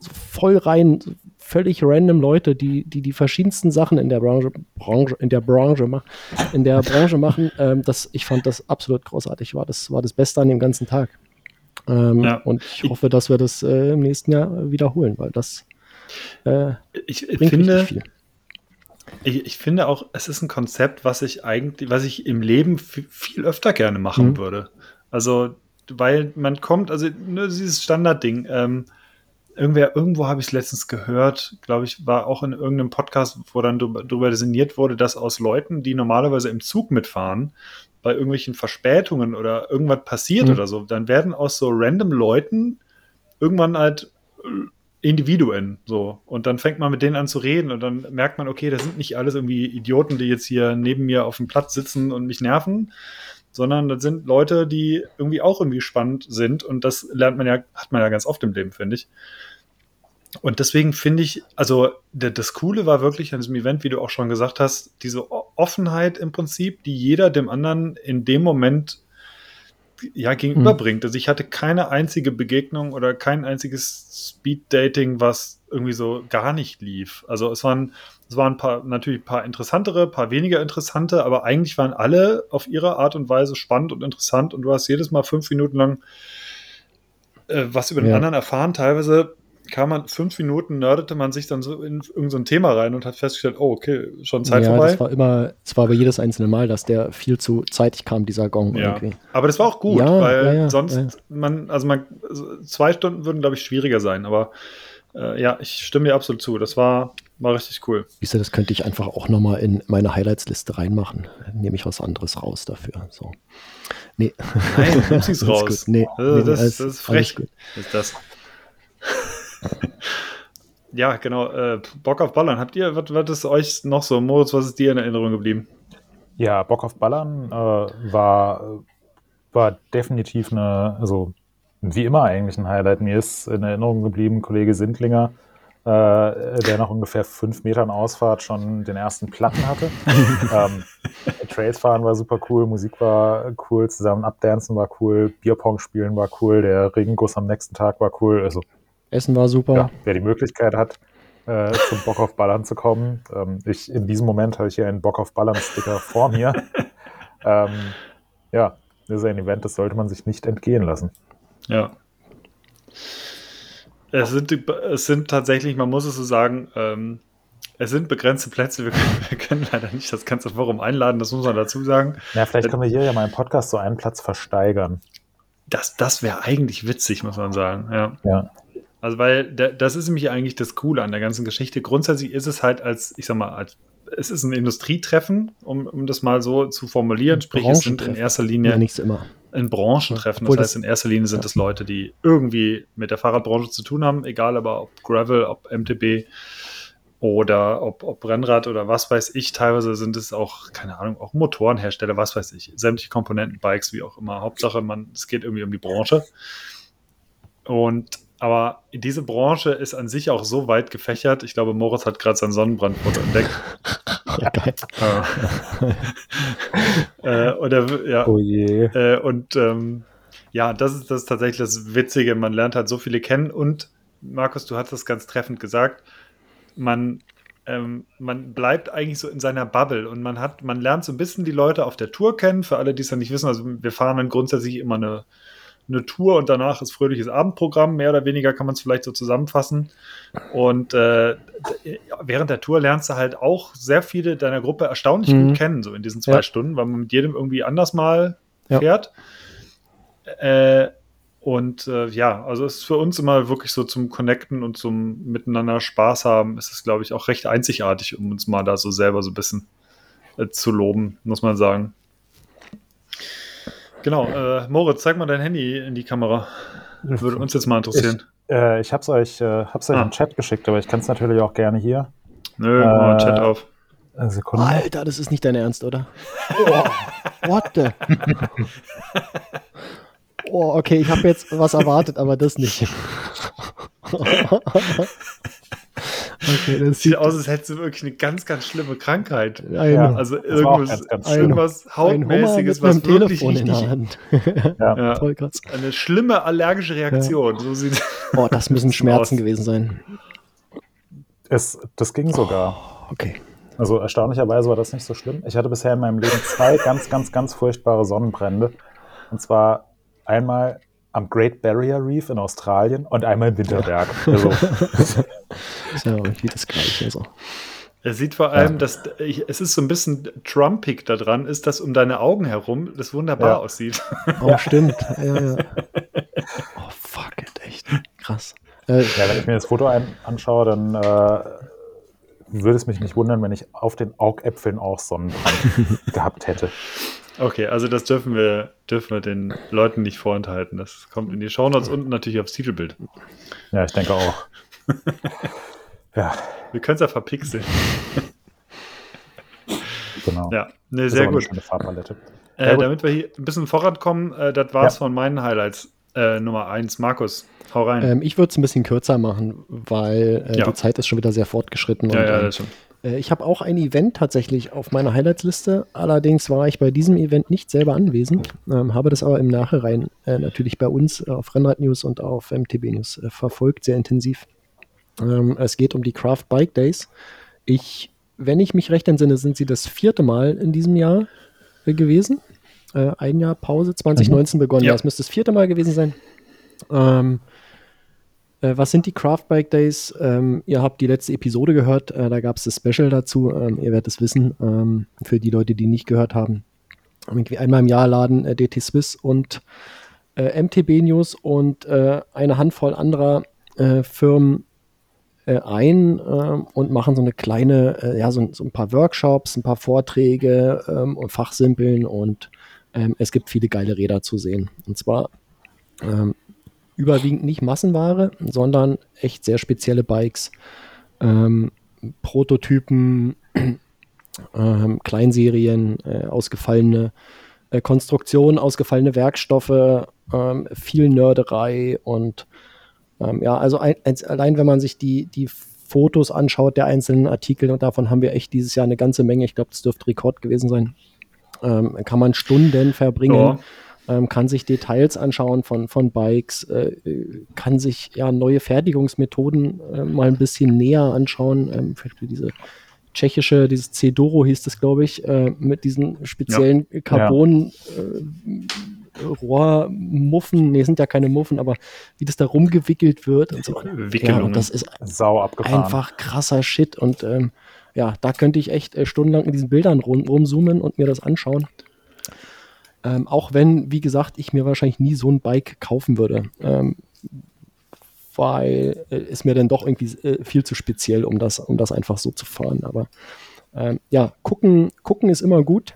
voll rein, völlig random Leute, die, die die verschiedensten Sachen in der Branche, Branche in der Branche machen, in der Branche machen. Ähm, das, ich fand das absolut großartig. War das war das Beste an dem ganzen Tag. Ähm, ja. Und ich hoffe, dass wir das äh, im nächsten Jahr wiederholen, weil das äh, ich, ich finde, viel. Ich, ich, finde auch, es ist ein Konzept, was ich eigentlich, was ich im Leben viel öfter gerne machen mhm. würde. Also, weil man kommt, also nur dieses Standardding. Ähm, irgendwer, irgendwo habe ich es letztens gehört, glaube ich, war auch in irgendeinem Podcast, wo dann darüber designiert wurde, dass aus Leuten, die normalerweise im Zug mitfahren, bei irgendwelchen Verspätungen oder irgendwas passiert mhm. oder so, dann werden aus so random Leuten irgendwann halt Individuen so und dann fängt man mit denen an zu reden und dann merkt man, okay, das sind nicht alles irgendwie Idioten, die jetzt hier neben mir auf dem Platz sitzen und mich nerven, sondern das sind Leute, die irgendwie auch irgendwie spannend sind und das lernt man ja, hat man ja ganz oft im Leben, finde ich. Und deswegen finde ich, also das Coole war wirklich an diesem Event, wie du auch schon gesagt hast, diese Offenheit im Prinzip, die jeder dem anderen in dem Moment ja gegenüberbringt. Mhm. Also ich hatte keine einzige Begegnung oder kein einziges Speed-Dating, was irgendwie so gar nicht lief. Also es waren, es waren ein paar, natürlich ein paar interessantere, ein paar weniger interessante, aber eigentlich waren alle auf ihre Art und Weise spannend und interessant und du hast jedes Mal fünf Minuten lang äh, was über den ja. anderen erfahren. Teilweise kam man fünf Minuten, nerdete man sich dann so in irgendein so Thema rein und hat festgestellt, oh, okay, schon Zeit ja, vorbei. Das war immer, es war aber jedes einzelne Mal, dass der viel zu zeitig kam, dieser Gong ja. irgendwie. Aber das war auch gut, ja, weil ja, sonst man, also man, zwei Stunden würden, glaube ich, schwieriger sein, aber äh, ja, ich stimme dir absolut zu. Das war, war richtig cool. Siehst du, das könnte ich einfach auch nochmal in meine Highlights-Liste reinmachen. Nehme ich was anderes raus dafür. So. Nee. Nein, es raus. Nee, also, nee, das, das, ist frech. Ist das. Ja, genau. Äh, Bock auf Ballern. Habt ihr, was, was ist euch noch so, Moritz, was ist dir in Erinnerung geblieben? Ja, Bock auf Ballern äh, war, war definitiv eine, also wie immer eigentlich ein Highlight. Mir ist in Erinnerung geblieben, Kollege Sindlinger, äh, der nach ungefähr fünf Metern Ausfahrt schon den ersten Platten hatte. ähm, Trails fahren war super cool, Musik war cool, zusammen abdancen war cool, Bierpong spielen war cool, der Regenguss am nächsten Tag war cool. Also Essen war super. Ja, wer die Möglichkeit hat, äh, zum Bock auf Ballern zu kommen. Ähm, ich, in diesem Moment habe ich hier einen Bock auf Ballern-Sticker vor mir. Ähm, ja, das ist ein Event, das sollte man sich nicht entgehen lassen. Ja. Es sind, es sind tatsächlich, man muss es so sagen, ähm, es sind begrenzte Plätze. Wir können, wir können, leider nicht das ganze Forum einladen, das muss man dazu sagen. Ja, vielleicht können wir hier ja mal im Podcast so einen Platz versteigern. Das, das wäre eigentlich witzig, muss man sagen. Ja. ja. Also, weil das ist nämlich eigentlich das Coole an der ganzen Geschichte. Grundsätzlich ist es halt als, ich sag mal, als, es ist ein Industrietreffen, um, um das mal so zu formulieren. Sprich, es sind in erster Linie ja, immer. ein Branchentreffen. Das heißt, in erster Linie sind es ja. Leute, die irgendwie mit der Fahrradbranche zu tun haben, egal aber ob Gravel, ob MTB oder ob, ob Rennrad oder was weiß ich. Teilweise sind es auch, keine Ahnung, auch Motorenhersteller, was weiß ich. Sämtliche Komponenten, Bikes, wie auch immer. Hauptsache, man, es geht irgendwie um die Branche. Und aber diese Branche ist an sich auch so weit gefächert. Ich glaube, Moritz hat gerade sein Sonnenbrandfoto entdeckt. Ja, geil. äh, oder, ja, oh je. Äh, und ähm, ja, das ist, das ist tatsächlich das Witzige. Man lernt halt so viele kennen. Und Markus, du hast das ganz treffend gesagt. Man, ähm, man bleibt eigentlich so in seiner Bubble und man hat, man lernt so ein bisschen die Leute auf der Tour kennen. Für alle, die es dann nicht wissen, also wir fahren dann grundsätzlich immer eine eine Tour und danach ist fröhliches Abendprogramm. Mehr oder weniger kann man es vielleicht so zusammenfassen. Und äh, während der Tour lernst du halt auch sehr viele deiner Gruppe erstaunlich mhm. gut kennen, so in diesen zwei ja. Stunden, weil man mit jedem irgendwie anders mal fährt. Ja. Äh, und äh, ja, also es ist für uns immer wirklich so zum Connecten und zum Miteinander Spaß haben, ist es, glaube ich, auch recht einzigartig, um uns mal da so selber so ein bisschen äh, zu loben, muss man sagen. Genau, äh, Moritz, zeig mal dein Handy in die Kamera. Würde uns jetzt mal interessieren. Ich, äh, ich habe es euch, äh, hab's euch ah. im Chat geschickt, aber ich kann es natürlich auch gerne hier. Nö, mal äh, Chat auf. Sekunde. Alter, das ist nicht dein Ernst, oder? Oh, what the? oh, okay, ich habe jetzt was erwartet, aber das nicht. Okay, das sieht aus, als hättest du wirklich eine ganz, ganz schlimme Krankheit. Ja, also irgendwas, ganz, ganz irgendwas Hautmäßiges, was wirklich Telefon richtig, in der Hand. ja, ja. Voll krass. Eine schlimme allergische Reaktion. Ja. So sieht Boah, das müssen Schmerzen aus. gewesen sein. Es, das ging sogar. Oh, okay. Also erstaunlicherweise war das nicht so schlimm. Ich hatte bisher in meinem Leben zwei ganz, ganz, ganz furchtbare Sonnenbrände. Und zwar einmal am Great Barrier Reef in Australien und einmal in Winterberg. Also. ist ja irgendwie das Gleiche. Also. Er sieht vor allem, ja. dass es ist so ein bisschen Trumpig da dran, ist, dass um deine Augen herum das wunderbar ja. aussieht. Oh, stimmt. Ja, ja. Oh, fuck it, echt. Krass. Äh, ja, wenn ich mir das Foto ein, anschaue, dann äh, würde es mich nicht wundern, wenn ich auf den Augäpfeln auch Sonnenbrand gehabt hätte. Okay, also das dürfen wir, dürfen wir den Leuten nicht vorenthalten. Das kommt in die Shownotes und natürlich aufs Titelbild. Ja, ich denke auch. ja. Wir können es ja verpixeln. genau. Ja, ne, sehr gut. Eine Farbpalette. Äh, damit wir hier ein bisschen vorankommen, äh, das war's ja. von meinen Highlights. äh, Nummer 1. Markus, hau rein. Ähm, ich würde es ein bisschen kürzer machen, weil äh, ja. die Zeit ist schon wieder sehr fortgeschritten. Ja, und, ja, das stimmt. Äh, ich habe auch ein Event tatsächlich auf meiner Highlights-Liste. Allerdings war ich bei diesem Event nicht selber anwesend, ähm, habe das aber im Nachhinein äh, natürlich bei uns äh, auf Rennrad News und auf MTB News äh, verfolgt, sehr intensiv. Ähm, es geht um die Craft Bike Days. Ich, wenn ich mich recht entsinne, sind sie das vierte Mal in diesem Jahr äh, gewesen. Äh, ein Jahr Pause, 2019 mhm. begonnen. Ja. Das müsste das vierte Mal gewesen sein. Ähm, äh, was sind die Craft Bike Days? Ähm, ihr habt die letzte Episode gehört, äh, da gab es das Special dazu. Ähm, ihr werdet es wissen, ähm, für die Leute, die nicht gehört haben. Einmal im Jahr laden äh, DT Swiss und äh, MTB News und äh, eine Handvoll anderer äh, Firmen ein und machen so eine kleine, ja, so, so, ein paar Workshops, ein paar Vorträge ähm, und Fachsimpeln und ähm, es gibt viele geile Räder zu sehen. Und zwar ähm, überwiegend nicht Massenware, sondern echt sehr spezielle Bikes, ähm, Prototypen, ähm, Kleinserien, äh, ausgefallene äh, Konstruktionen, ausgefallene Werkstoffe, ähm, viel Nörderei und ähm, ja, also ein, ein, allein wenn man sich die, die Fotos anschaut der einzelnen Artikel und davon haben wir echt dieses Jahr eine ganze Menge, ich glaube, das dürfte Rekord gewesen sein, ähm, kann man Stunden verbringen. Ja ähm, kann sich Details anschauen von, von Bikes, äh, kann sich ja neue Fertigungsmethoden äh, mal ein bisschen näher anschauen. Ähm, diese tschechische, dieses Cedoro hieß das, glaube ich, äh, mit diesen speziellen ja. Carbon äh, Rohrmuffen, nee, sind ja keine Muffen, aber wie das da rumgewickelt wird und so. Ja, und das ist Sau abgefahren. einfach krasser Shit und ähm, ja, da könnte ich echt äh, stundenlang mit diesen Bildern rum, rumzoomen und mir das anschauen. Ähm, auch wenn, wie gesagt, ich mir wahrscheinlich nie so ein Bike kaufen würde. Ähm, weil äh, es mir dann doch irgendwie äh, viel zu speziell, um das, um das einfach so zu fahren. Aber ähm, ja, gucken, gucken ist immer gut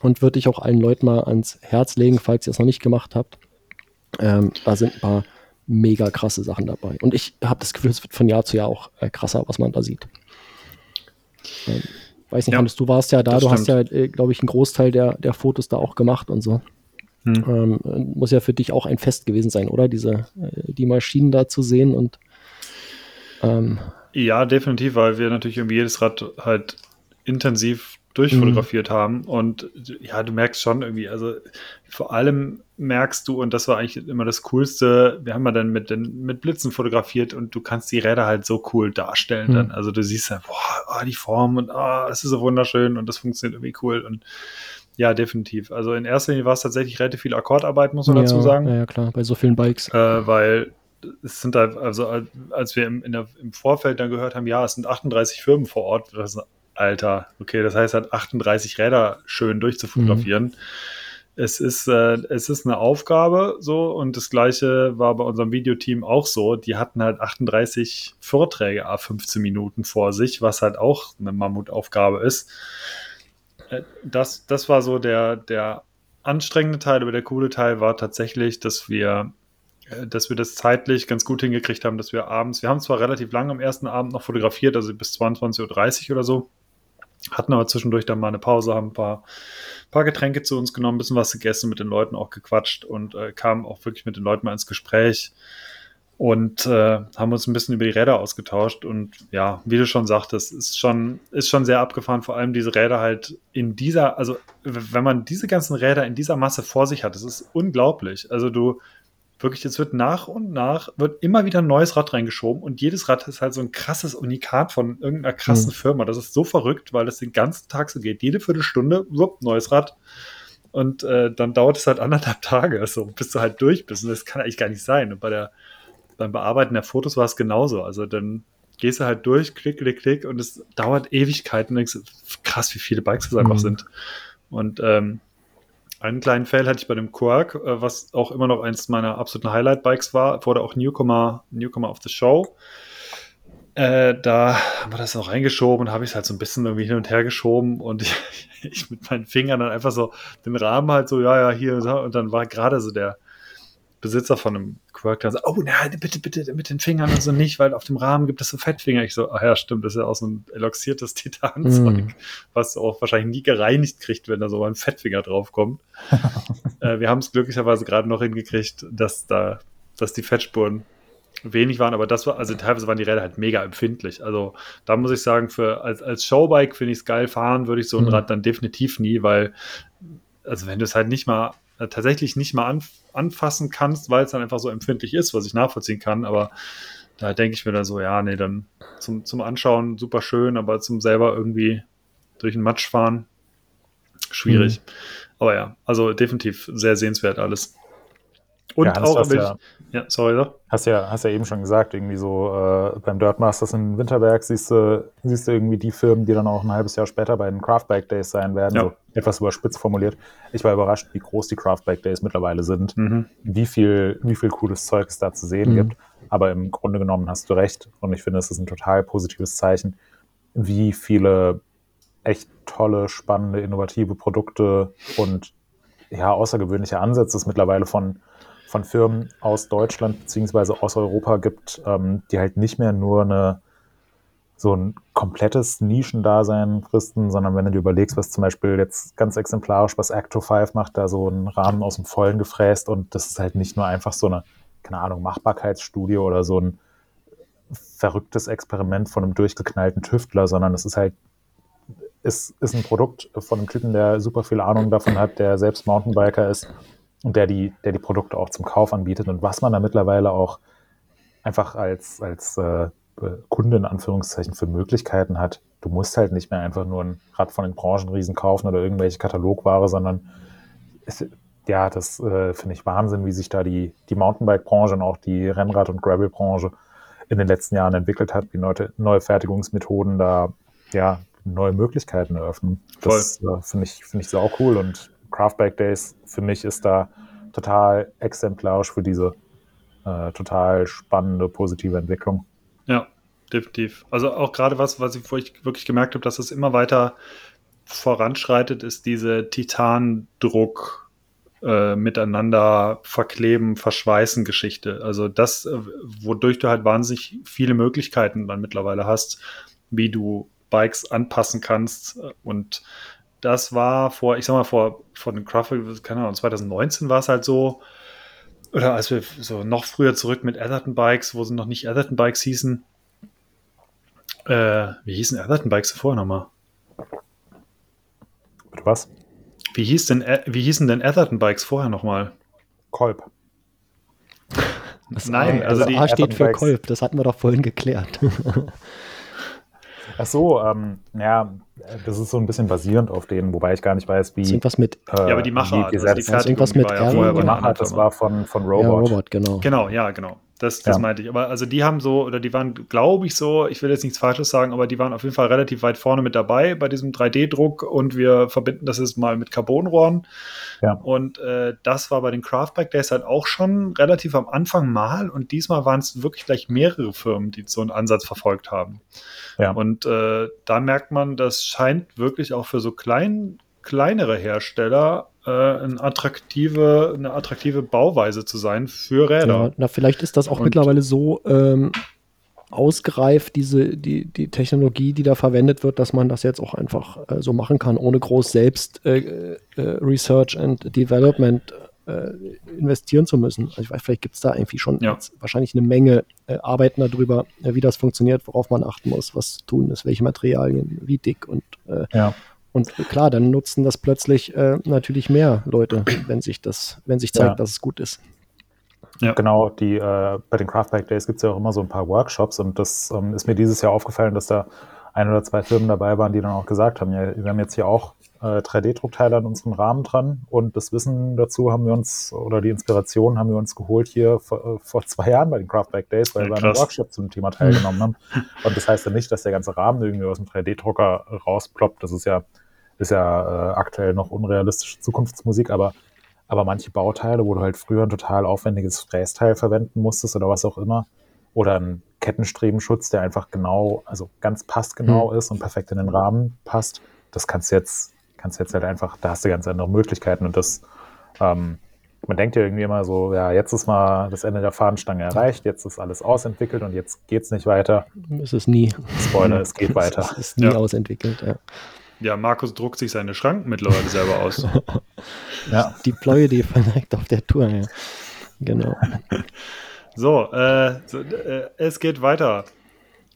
und würde ich auch allen Leuten mal ans Herz legen, falls ihr es noch nicht gemacht habt. Ähm, da sind ein paar mega krasse Sachen dabei. Und ich habe das Gefühl, es wird von Jahr zu Jahr auch äh, krasser, was man da sieht. Ähm, Weiß nicht, ja, Hannes, du warst ja da, du hast ja, äh, glaube ich, einen Großteil der, der Fotos da auch gemacht und so. Hm. Ähm, muss ja für dich auch ein Fest gewesen sein, oder? Diese, äh, die Maschinen da zu sehen und ähm, ja, definitiv, weil wir natürlich irgendwie jedes Rad halt intensiv durchfotografiert mhm. haben. Und ja, du merkst schon irgendwie, also vor allem merkst du, und das war eigentlich immer das Coolste, wir haben ja dann mit, den, mit Blitzen fotografiert und du kannst die Räder halt so cool darstellen mhm. dann. Also du siehst dann, boah, oh, die Form und oh, das ist so wunderschön und das funktioniert irgendwie cool und ja, definitiv. Also in erster Linie war es tatsächlich relativ viel Akkordarbeit, muss man ja, dazu sagen. Ja, klar, bei so vielen Bikes. Äh, weil es sind da, also als wir im, der, im Vorfeld dann gehört haben, ja, es sind 38 Firmen vor Ort, das Alter, okay, das heißt halt 38 Räder schön durchzufotografieren. Mhm. Es ist, äh, es ist eine Aufgabe so und das gleiche war bei unserem Videoteam auch so. Die hatten halt 38 Vorträge a 15 Minuten vor sich, was halt auch eine Mammutaufgabe ist. Äh, das, das war so der, der anstrengende Teil, aber der coole Teil war tatsächlich, dass wir äh, dass wir das zeitlich ganz gut hingekriegt haben, dass wir abends, wir haben zwar relativ lange am ersten Abend noch fotografiert, also bis 22.30 Uhr oder so, hatten aber zwischendurch dann mal eine Pause, haben ein paar, paar Getränke zu uns genommen, ein bisschen was gegessen, mit den Leuten auch gequatscht und äh, kamen auch wirklich mit den Leuten mal ins Gespräch und äh, haben uns ein bisschen über die Räder ausgetauscht. Und ja, wie du schon sagtest, ist schon, ist schon sehr abgefahren, vor allem diese Räder halt in dieser, also wenn man diese ganzen Räder in dieser Masse vor sich hat, das ist unglaublich. Also du, wirklich, es wird nach und nach, wird immer wieder ein neues Rad reingeschoben und jedes Rad ist halt so ein krasses Unikat von irgendeiner krassen mhm. Firma. Das ist so verrückt, weil das den ganzen Tag so geht. Jede Viertelstunde, wupp, neues Rad. Und äh, dann dauert es halt anderthalb Tage, so, bis du halt durch bist. Und das kann eigentlich gar nicht sein. Und bei der, beim Bearbeiten der Fotos war es genauso. Also dann gehst du halt durch, klick, klick, klick und es dauert Ewigkeiten. Und denkst, krass, wie viele Bikes es einfach mhm. sind. Und ähm, einen kleinen Fail hatte ich bei dem Quark, äh, was auch immer noch eins meiner absoluten Highlight-Bikes war. Wurde auch Newcomer, Newcomer of the Show. Äh, da haben wir das auch reingeschoben und habe ich es halt so ein bisschen irgendwie hin und her geschoben und ich, ich, mit meinen Fingern dann einfach so den Rahmen halt so, ja, ja, hier und dann war gerade so der, Besitzer von einem Quirk dann so, oh nein, bitte, bitte mit den Fingern und so nicht, weil auf dem Rahmen gibt es so Fettfinger. Ich so, ach ja, stimmt, das ist ja auch so ein eloxiertes Titanzeug, mm. was auch wahrscheinlich nie gereinigt kriegt, wenn da so ein Fettfinger draufkommt. Äh, wir haben es glücklicherweise gerade noch hingekriegt, dass da, dass die Fettspuren wenig waren, aber das war, also teilweise waren die Räder halt mega empfindlich. Also da muss ich sagen, für als, als Showbike finde ich es geil fahren, würde ich so ein mhm. Rad dann definitiv nie, weil, also wenn du es halt nicht mal, äh, tatsächlich nicht mal an, anfassen kannst, weil es dann einfach so empfindlich ist, was ich nachvollziehen kann, aber da denke ich mir dann so, ja, nee, dann zum, zum Anschauen super schön, aber zum selber irgendwie durch den Matsch fahren, schwierig. Mhm. Aber ja, also definitiv sehr sehenswert alles. Und ja, auch, hast ja, ja, sorry, so. Hast ja, hast ja eben schon gesagt, irgendwie so äh, beim Dirt Masters in Winterberg siehst du, siehst du irgendwie die Firmen, die dann auch ein halbes Jahr später bei den Craftbike Days sein werden, ja. so etwas überspitzt formuliert. Ich war überrascht, wie groß die Craftbike Days mittlerweile sind, mhm. wie viel, wie viel cooles Zeug es da zu sehen mhm. gibt. Aber im Grunde genommen hast du recht und ich finde, es ist ein total positives Zeichen, wie viele echt tolle, spannende, innovative Produkte und ja, außergewöhnliche Ansätze es mittlerweile von, von Firmen aus Deutschland beziehungsweise aus Europa gibt, ähm, die halt nicht mehr nur eine, so ein komplettes Nischendasein fristen, sondern wenn du dir überlegst, was zum Beispiel jetzt ganz exemplarisch, was Acto 5 macht, da so einen Rahmen aus dem Vollen gefräst und das ist halt nicht nur einfach so eine, keine Ahnung, Machbarkeitsstudie oder so ein verrücktes Experiment von einem durchgeknallten Tüftler, sondern es ist halt ist, ist ein Produkt von einem Typen, der super viel Ahnung davon hat, der selbst Mountainbiker ist und der die, der die Produkte auch zum Kauf anbietet und was man da mittlerweile auch einfach als, als äh, Kunde in Anführungszeichen für Möglichkeiten hat. Du musst halt nicht mehr einfach nur ein Rad von den Branchenriesen kaufen oder irgendwelche Katalogware, sondern es, ja, das äh, finde ich Wahnsinn, wie sich da die, die Mountainbike-Branche und auch die Rennrad- und Gravel-Branche in den letzten Jahren entwickelt hat, wie neue, neue Fertigungsmethoden da ja neue Möglichkeiten eröffnen. Das äh, finde ich, find ich sau cool und Craftback Days für mich ist da total exemplarisch für diese äh, total spannende, positive Entwicklung. Ja, definitiv. Also auch gerade was, was ich, wo ich wirklich gemerkt habe, dass es immer weiter voranschreitet, ist diese Titandruck äh, miteinander verkleben, verschweißen Geschichte. Also das, äh, wodurch du halt wahnsinnig viele Möglichkeiten dann mittlerweile hast, wie du Bikes anpassen kannst. Und das war vor, ich sag mal, vor, vor den Craftwork, keine Ahnung, 2019 war es halt so, oder als wir so noch früher zurück mit Atherton Bikes, wo sie noch nicht Atherton Bikes hießen. Äh, wie hießen Atherton Bikes vorher nochmal? Mit was? Wie, hieß denn, wie hießen denn Atherton Bikes vorher nochmal? Kolb. Nein, also, also die A steht für Kolb, das hatten wir doch vorhin geklärt. Ach so, ähm, ja, das ist so ein bisschen basierend auf denen, wobei ich gar nicht weiß, wie. irgendwas mit. Äh, ja, aber die Machart, die, also die Fertigung irgendwas mit war ja vorher die Machart, das war von, von Robot. Ja, Robot, genau. Genau, ja, genau. Das, das ja. meinte ich. Aber also die haben so, oder die waren, glaube ich, so, ich will jetzt nichts Falsches sagen, aber die waren auf jeden Fall relativ weit vorne mit dabei bei diesem 3D-Druck und wir verbinden das jetzt mal mit Carbonrohren. Ja. Und äh, das war bei den Craftback Days halt auch schon relativ am Anfang mal und diesmal waren es wirklich gleich mehrere Firmen, die so einen Ansatz verfolgt haben. Ja. Und äh, da merkt man, das scheint wirklich auch für so klein, kleinere Hersteller äh, eine, attraktive, eine attraktive Bauweise zu sein für Räder. Ja, na, vielleicht ist das auch Und mittlerweile so ähm, ausgereift, diese, die, die Technologie, die da verwendet wird, dass man das jetzt auch einfach äh, so machen kann, ohne groß selbst äh, äh Research and Development äh, investieren zu müssen. Also ich weiß, vielleicht gibt es da irgendwie schon ja. wahrscheinlich eine Menge äh, Arbeiten darüber, äh, wie das funktioniert, worauf man achten muss, was zu tun ist, welche Materialien, wie dick und ja. Und klar, dann nutzen das plötzlich äh, natürlich mehr Leute, wenn sich das, wenn sich zeigt, ja. dass es gut ist. Ja. Genau, die äh, bei den Craftback Days gibt es ja auch immer so ein paar Workshops und das ähm, ist mir dieses Jahr aufgefallen, dass da ein oder zwei Firmen dabei waren, die dann auch gesagt haben, ja, wir haben jetzt hier auch äh, 3D-Druckteile an unserem Rahmen dran und das Wissen dazu haben wir uns, oder die Inspiration haben wir uns geholt hier vor, äh, vor zwei Jahren bei den Craftback Days, weil ja, wir an einem Workshop zum Thema teilgenommen haben. Und das heißt ja nicht, dass der ganze Rahmen irgendwie aus dem 3D-Drucker rausploppt. Das ist ja ist ja äh, aktuell noch unrealistische Zukunftsmusik, aber, aber manche Bauteile, wo du halt früher ein total aufwendiges Frästeil verwenden musstest oder was auch immer, oder ein Kettenstrebenschutz, der einfach genau, also ganz passgenau mhm. ist und perfekt in den Rahmen passt, das kannst du jetzt, kannst du jetzt halt einfach, da hast du ganz andere Möglichkeiten und das, ähm, man denkt ja irgendwie immer so, ja, jetzt ist mal das Ende der Fahnenstange erreicht, jetzt ist alles ausentwickelt und jetzt geht es nicht weiter. Es ist nie. Spoiler, es geht weiter. Es ist nie ja. ausentwickelt, ja. Ja, Markus druckt sich seine Schranken mittlerweile selber aus. ja. Deploy die verneigt auf der Tour, ja. Genau. so, äh, so äh, es geht weiter.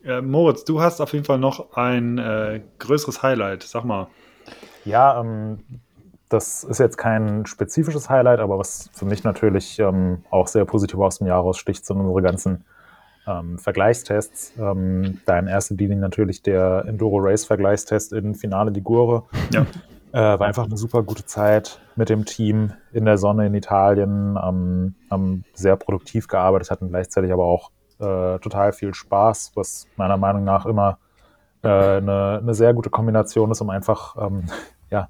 Äh, Moritz, du hast auf jeden Fall noch ein äh, größeres Highlight. Sag mal. Ja, ähm, das ist jetzt kein spezifisches Highlight, aber was für mich natürlich ähm, auch sehr positiv aus dem Jahr raussticht, sind unsere ganzen ähm, Vergleichstests. Ähm, da in erster Linie natürlich der Enduro Race Vergleichstest in Finale Ligure. Ja. Äh, war einfach eine super gute Zeit mit dem Team in der Sonne in Italien. Ähm, haben sehr produktiv gearbeitet, hatten gleichzeitig aber auch äh, total viel Spaß, was meiner Meinung nach immer äh, eine, eine, sehr gute Kombination ist, um einfach ähm, ja,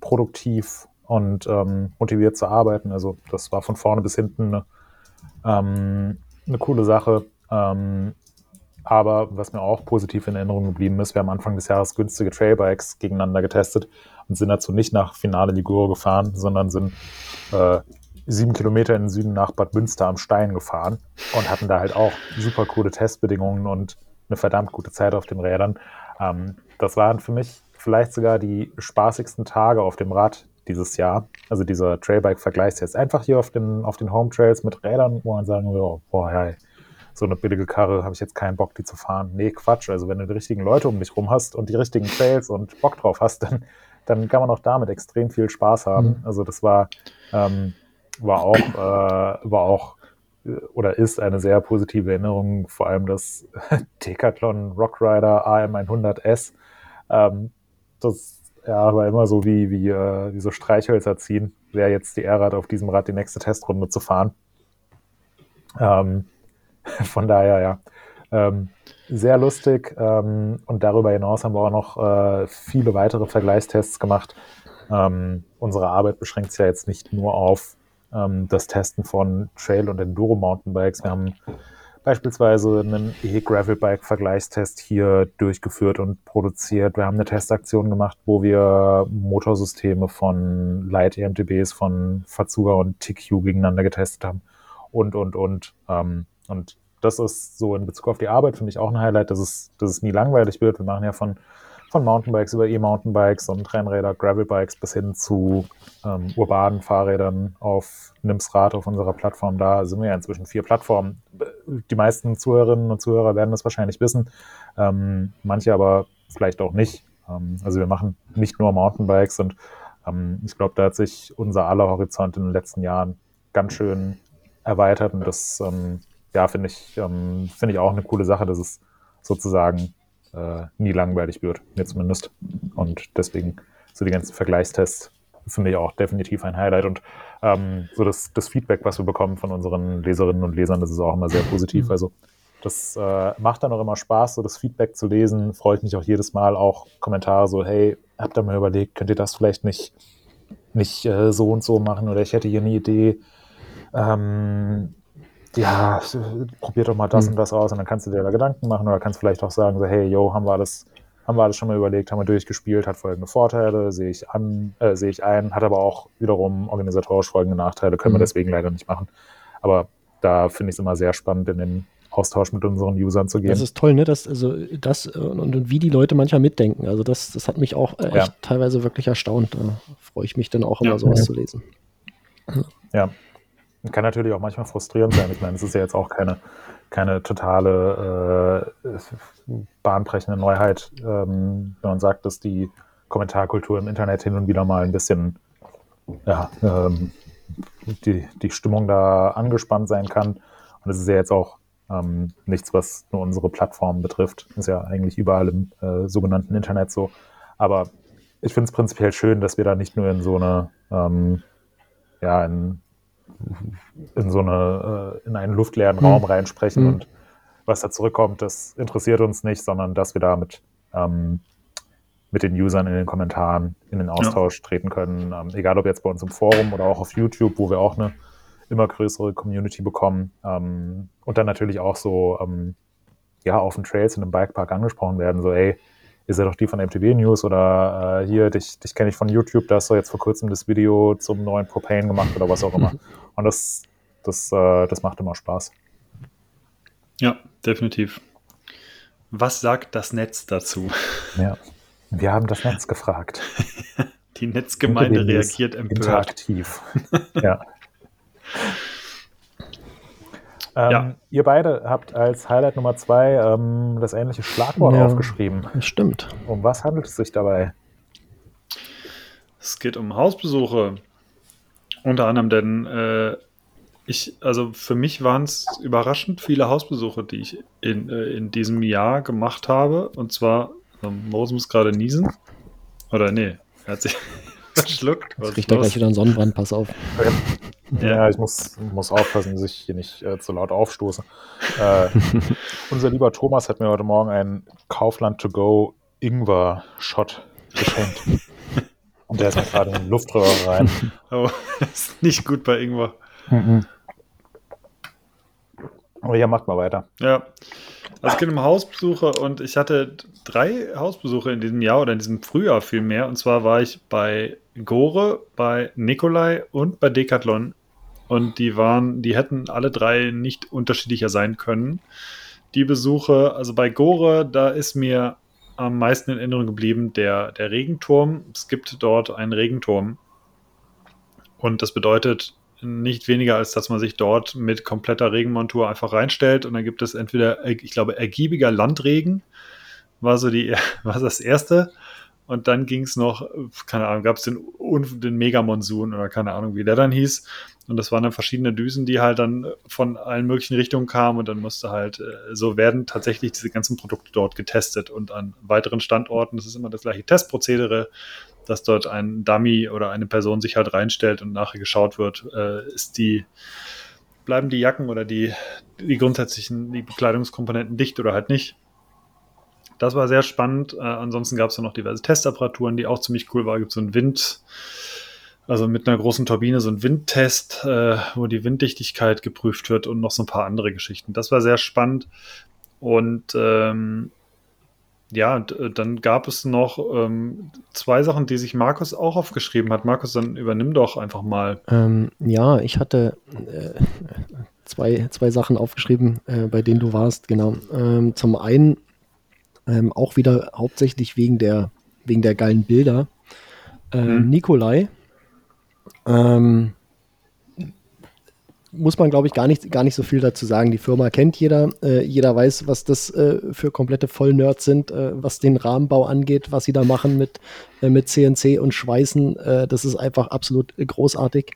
produktiv und ähm, motiviert zu arbeiten. Also das war von vorne bis hinten eine, ähm, eine coole Sache. Ähm, aber was mir auch positiv in Erinnerung geblieben ist, wir haben Anfang des Jahres günstige Trailbikes gegeneinander getestet und sind dazu nicht nach Finale Ligure gefahren, sondern sind äh, sieben Kilometer in den Süden nach Bad Münster am Stein gefahren und hatten da halt auch super coole Testbedingungen und eine verdammt gute Zeit auf den Rädern. Ähm, das waren für mich vielleicht sogar die spaßigsten Tage auf dem Rad dieses Jahr. Also dieser Trailbike-Vergleichstest. Einfach hier auf den, auf den Home Trails mit Rädern, wo man sagen will, boah, hey, so eine billige Karre habe ich jetzt keinen Bock, die zu fahren. Nee, Quatsch. Also wenn du die richtigen Leute um dich rum hast und die richtigen Trails und Bock drauf hast, dann, dann kann man auch damit extrem viel Spaß haben. Mhm. Also das war, ähm, war auch, äh, war auch oder ist eine sehr positive Erinnerung, vor allem das Decathlon Rockrider AM100S. Ähm, das ja, war immer so wie, wie, äh, wie so Streichhölzer ziehen, wer jetzt die Ehre hat, auf diesem Rad die nächste Testrunde zu fahren. Ähm, Von daher, ja. Ähm, sehr lustig. Ähm, und darüber hinaus haben wir auch noch äh, viele weitere Vergleichstests gemacht. Ähm, unsere Arbeit beschränkt sich ja jetzt nicht nur auf ähm, das Testen von Trail- und Enduro-Mountainbikes. Wir haben beispielsweise einen E-Gravel-Bike-Vergleichstest hier durchgeführt und produziert. Wir haben eine Testaktion gemacht, wo wir Motorsysteme von Light EMTBs, von Fazua und TQ gegeneinander getestet haben und, und, und. Ähm, und das ist so in Bezug auf die Arbeit für mich auch ein Highlight, dass es, dass es nie langweilig wird. Wir machen ja von, von Mountainbikes über E-Mountainbikes und Rennräder, Gravelbikes bis hin zu ähm, urbanen Fahrrädern auf NIMS-Rad auf unserer Plattform. Da sind wir ja inzwischen vier Plattformen. Die meisten Zuhörerinnen und Zuhörer werden das wahrscheinlich wissen, ähm, manche aber vielleicht auch nicht. Ähm, also wir machen nicht nur Mountainbikes und ähm, ich glaube, da hat sich unser aller Horizont in den letzten Jahren ganz schön erweitert und das ähm, ja, finde ich, ähm, finde ich auch eine coole Sache, dass es sozusagen äh, nie langweilig wird, mir zumindest. Und deswegen so die ganzen Vergleichstests finde ich auch definitiv ein Highlight. Und ähm, so das, das Feedback, was wir bekommen von unseren Leserinnen und Lesern, das ist auch immer sehr positiv. Mhm. Also das äh, macht dann auch immer Spaß, so das Feedback zu lesen. Freut mich auch jedes Mal auch Kommentare so, hey, habt ihr mal überlegt, könnt ihr das vielleicht nicht, nicht äh, so und so machen oder ich hätte hier eine Idee. Ähm, ja, probier doch mal das mhm. und das aus und dann kannst du dir da Gedanken machen oder kannst vielleicht auch sagen, so, hey, yo, haben wir alles, haben wir alles schon mal überlegt, haben wir durchgespielt, hat folgende Vorteile, sehe ich an, äh, sehe ich ein, hat aber auch wiederum organisatorisch folgende Nachteile, können mhm. wir deswegen leider nicht machen. Aber da finde ich es immer sehr spannend, in den Austausch mit unseren Usern zu gehen. Das ist toll, ne? Das, also das und, und wie die Leute manchmal mitdenken. Also das, das hat mich auch äh, echt ja. teilweise wirklich erstaunt. Da freue ich mich dann auch immer ja. sowas ja. zu lesen. Ja, kann natürlich auch manchmal frustrierend sein. Ich meine, es ist ja jetzt auch keine, keine totale äh, bahnbrechende Neuheit, ähm, wenn man sagt, dass die Kommentarkultur im Internet hin und wieder mal ein bisschen, ja, ähm, die, die Stimmung da angespannt sein kann. Und es ist ja jetzt auch ähm, nichts, was nur unsere Plattform betrifft. Ist ja eigentlich überall im äh, sogenannten Internet so. Aber ich finde es prinzipiell schön, dass wir da nicht nur in so eine, ähm, ja, in in so eine, äh, in einen luftleeren Raum mhm. reinsprechen mhm. und was da zurückkommt, das interessiert uns nicht, sondern dass wir da mit, ähm, mit den Usern in den Kommentaren in den Austausch ja. treten können. Ähm, egal ob jetzt bei uns im Forum oder auch auf YouTube, wo wir auch eine immer größere Community bekommen. Ähm, und dann natürlich auch so, ähm, ja, auf den Trails in einem Bikepark angesprochen werden, so, ey, ist ja doch die von MTB News oder äh, hier, dich, dich kenne ich von YouTube, da hast du jetzt vor kurzem das Video zum neuen Propane gemacht oder was auch immer. Und das, das, äh, das macht immer Spaß. Ja, definitiv. Was sagt das Netz dazu? Ja. Wir haben das Netz gefragt. Die Netzgemeinde reagiert empört. Interaktiv. ja. Ähm, ja. Ihr beide habt als Highlight Nummer zwei ähm, das ähnliche Schlagwort ja, aufgeschrieben. Das stimmt. Um was handelt es sich dabei? Es geht um Hausbesuche. Unter anderem, denn äh, ich, also für mich waren es überraschend viele Hausbesuche, die ich in, äh, in diesem Jahr gemacht habe. Und zwar, also Moritz muss gerade niesen. Oder nee, er hat sich verschluckt. Was riecht da gleich wieder einen Sonnenbrand, pass auf. Ja, ich muss, muss aufpassen, dass ich hier nicht äh, zu laut aufstoße. Äh, unser lieber Thomas hat mir heute Morgen einen Kaufland to go Ingwer-Shot geschenkt. Und der ist mir gerade in den Luftröhre rein. Oh, das ist nicht gut bei Ingwer. Mhm. Aber ja, macht mal weiter. Ja. Also es geht um Hausbesuche und ich hatte drei Hausbesuche in diesem Jahr oder in diesem Frühjahr vielmehr. Und zwar war ich bei Gore, bei Nikolai und bei Decathlon. Und die waren, die hätten alle drei nicht unterschiedlicher sein können. Die Besuche, also bei Gore, da ist mir am meisten in Erinnerung geblieben der, der Regenturm. Es gibt dort einen Regenturm. Und das bedeutet, nicht weniger, als dass man sich dort mit kompletter Regenmontur einfach reinstellt und dann gibt es entweder, ich glaube, ergiebiger Landregen, war so die, war das erste. Und dann ging es noch, keine Ahnung, gab es den, den Megamonsun oder keine Ahnung, wie der dann hieß. Und das waren dann verschiedene Düsen, die halt dann von allen möglichen Richtungen kamen und dann musste halt, äh, so werden tatsächlich diese ganzen Produkte dort getestet und an weiteren Standorten, das ist immer das gleiche Testprozedere, dass dort ein Dummy oder eine Person sich halt reinstellt und nachher geschaut wird, äh, ist die, bleiben die Jacken oder die, die grundsätzlichen, die Bekleidungskomponenten dicht oder halt nicht. Das war sehr spannend. Äh, ansonsten gab es noch diverse Testapparaturen, die auch ziemlich cool waren. Gibt so einen Wind, also mit einer großen Turbine so ein Windtest, äh, wo die Winddichtigkeit geprüft wird und noch so ein paar andere Geschichten. Das war sehr spannend. Und ähm, ja, äh, dann gab es noch ähm, zwei Sachen, die sich Markus auch aufgeschrieben hat. Markus, dann übernimm doch einfach mal. Ähm, ja, ich hatte äh, zwei, zwei Sachen aufgeschrieben, äh, bei denen du warst, genau. Ähm, zum einen ähm, auch wieder hauptsächlich wegen der, wegen der geilen Bilder. Hm. Nikolai. Ähm, muss man, glaube ich, gar nicht, gar nicht so viel dazu sagen. Die Firma kennt jeder. Äh, jeder weiß, was das äh, für komplette Vollnerds sind, äh, was den Rahmenbau angeht, was sie da machen mit, äh, mit CNC und Schweißen. Äh, das ist einfach absolut großartig.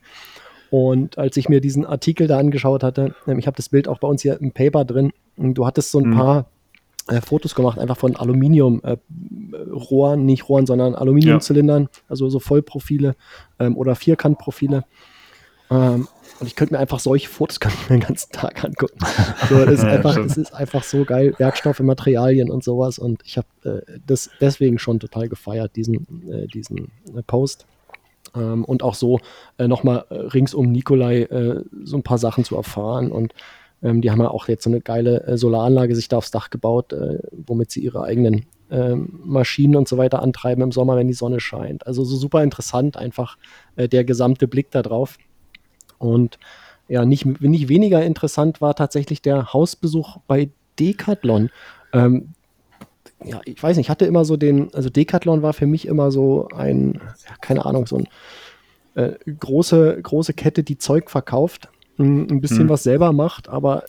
Und als ich mir diesen Artikel da angeschaut hatte, ähm, ich habe das Bild auch bei uns hier im Paper drin, du hattest so ein mhm. paar äh, Fotos gemacht, einfach von Aluminiumrohren, nicht Rohren, sondern Aluminiumzylindern, ja. also so Vollprofile ähm, oder Vierkantprofile. Ähm, und ich könnte mir einfach solche Fotos kann ich mir den ganzen Tag angucken. So, das, ist einfach, das ist einfach so geil. Werkstoffe, Materialien und sowas. Und ich habe äh, das deswegen schon total gefeiert, diesen, äh, diesen äh, Post. Ähm, und auch so äh, nochmal äh, rings um Nikolai äh, so ein paar Sachen zu erfahren. Und ähm, die haben ja auch jetzt so eine geile äh, Solaranlage sich da aufs Dach gebaut, womit sie ihre eigenen ähm, Maschinen und so weiter antreiben im Sommer, wenn die Sonne scheint. Also so super interessant einfach der gesamte Blick da drauf. Und ja, nicht, nicht weniger interessant war tatsächlich der Hausbesuch bei Decathlon. Ähm, ja, ich weiß nicht, ich hatte immer so den, also Decathlon war für mich immer so ein, ja, keine Ahnung, so ein äh, große, große Kette, die Zeug verkauft, ein bisschen hm. was selber macht, aber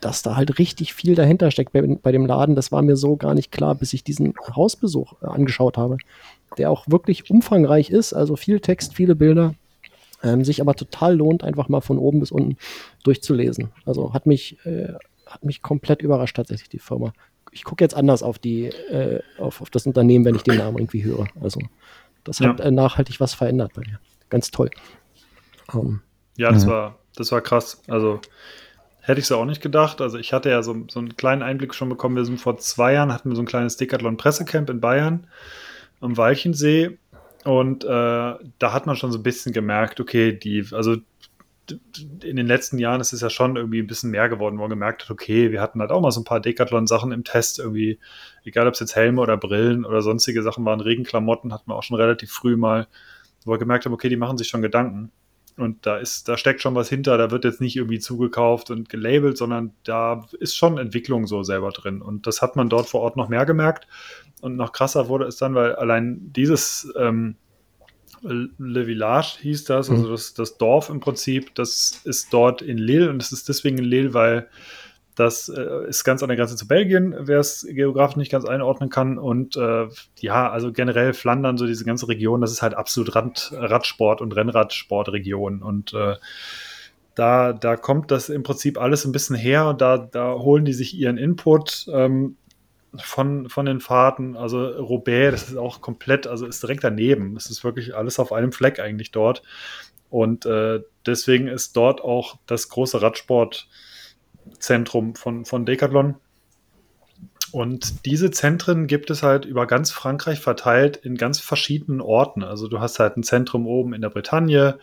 dass da halt richtig viel dahinter steckt bei, bei, dem Laden, das war mir so gar nicht klar, bis ich diesen Hausbesuch äh, angeschaut habe, der auch wirklich umfangreich ist, also viel Text, viele Bilder, ähm, sich aber total lohnt, einfach mal von oben bis unten durchzulesen. Also hat mich, äh, hat mich komplett überrascht tatsächlich die Firma. Ich gucke jetzt anders auf die, äh, auf, auf das Unternehmen, wenn ich den Namen irgendwie höre. Also das hat äh, nachhaltig was verändert bei mir. Ganz toll. Um, ähm, ja, das war, das war krass. Also hätte ich es auch nicht gedacht. Also ich hatte ja so, so einen kleinen Einblick schon bekommen. Wir sind vor zwei Jahren, hatten wir so ein kleines Decathlon-Pressecamp in Bayern am Walchensee und äh, da hat man schon so ein bisschen gemerkt, okay, die, also in den letzten Jahren ist es ja schon irgendwie ein bisschen mehr geworden, wo man gemerkt hat, okay, wir hatten halt auch mal so ein paar Decathlon-Sachen im Test, irgendwie, egal ob es jetzt Helme oder Brillen oder sonstige Sachen waren, Regenklamotten hatten wir auch schon relativ früh mal, wo wir gemerkt haben, okay, die machen sich schon Gedanken. Und da ist, da steckt schon was hinter, da wird jetzt nicht irgendwie zugekauft und gelabelt, sondern da ist schon Entwicklung so selber drin. Und das hat man dort vor Ort noch mehr gemerkt. Und noch krasser wurde es dann, weil allein dieses ähm, Le Village hieß das, also mhm. das, das Dorf im Prinzip, das ist dort in Lille und es ist deswegen in Lille, weil das äh, ist ganz an der Grenze zu Belgien, wer es geografisch nicht ganz einordnen kann. Und äh, ja, also generell Flandern, so diese ganze Region, das ist halt absolut Rad, Radsport- und Rennradsportregion. Und äh, da, da kommt das im Prinzip alles ein bisschen her und da, da holen die sich ihren Input. Ähm, von, von den Fahrten. Also Roubaix, das ist auch komplett, also ist direkt daneben. Es ist wirklich alles auf einem Fleck eigentlich dort. Und äh, deswegen ist dort auch das große Radsportzentrum von, von Decathlon. Und diese Zentren gibt es halt über ganz Frankreich verteilt in ganz verschiedenen Orten. Also du hast halt ein Zentrum oben in der Bretagne,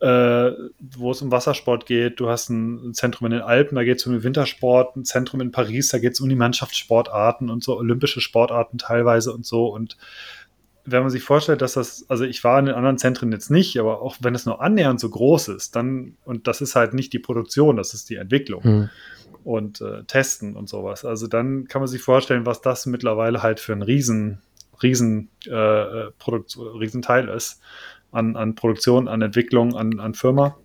äh, wo es um Wassersport geht. Du hast ein Zentrum in den Alpen, da geht es um den Wintersport, ein Zentrum in Paris, da geht es um die Mannschaftssportarten und so olympische Sportarten teilweise und so. Und wenn man sich vorstellt, dass das, also ich war in den anderen Zentren jetzt nicht, aber auch wenn es nur annähernd so groß ist, dann, und das ist halt nicht die Produktion, das ist die Entwicklung. Mhm. Und äh, Testen und sowas. Also dann kann man sich vorstellen, was das mittlerweile halt für ein riesen, riesen, äh, äh Produktion, Riesenteil ist an, an Produktion, an Entwicklung, an, an Firma.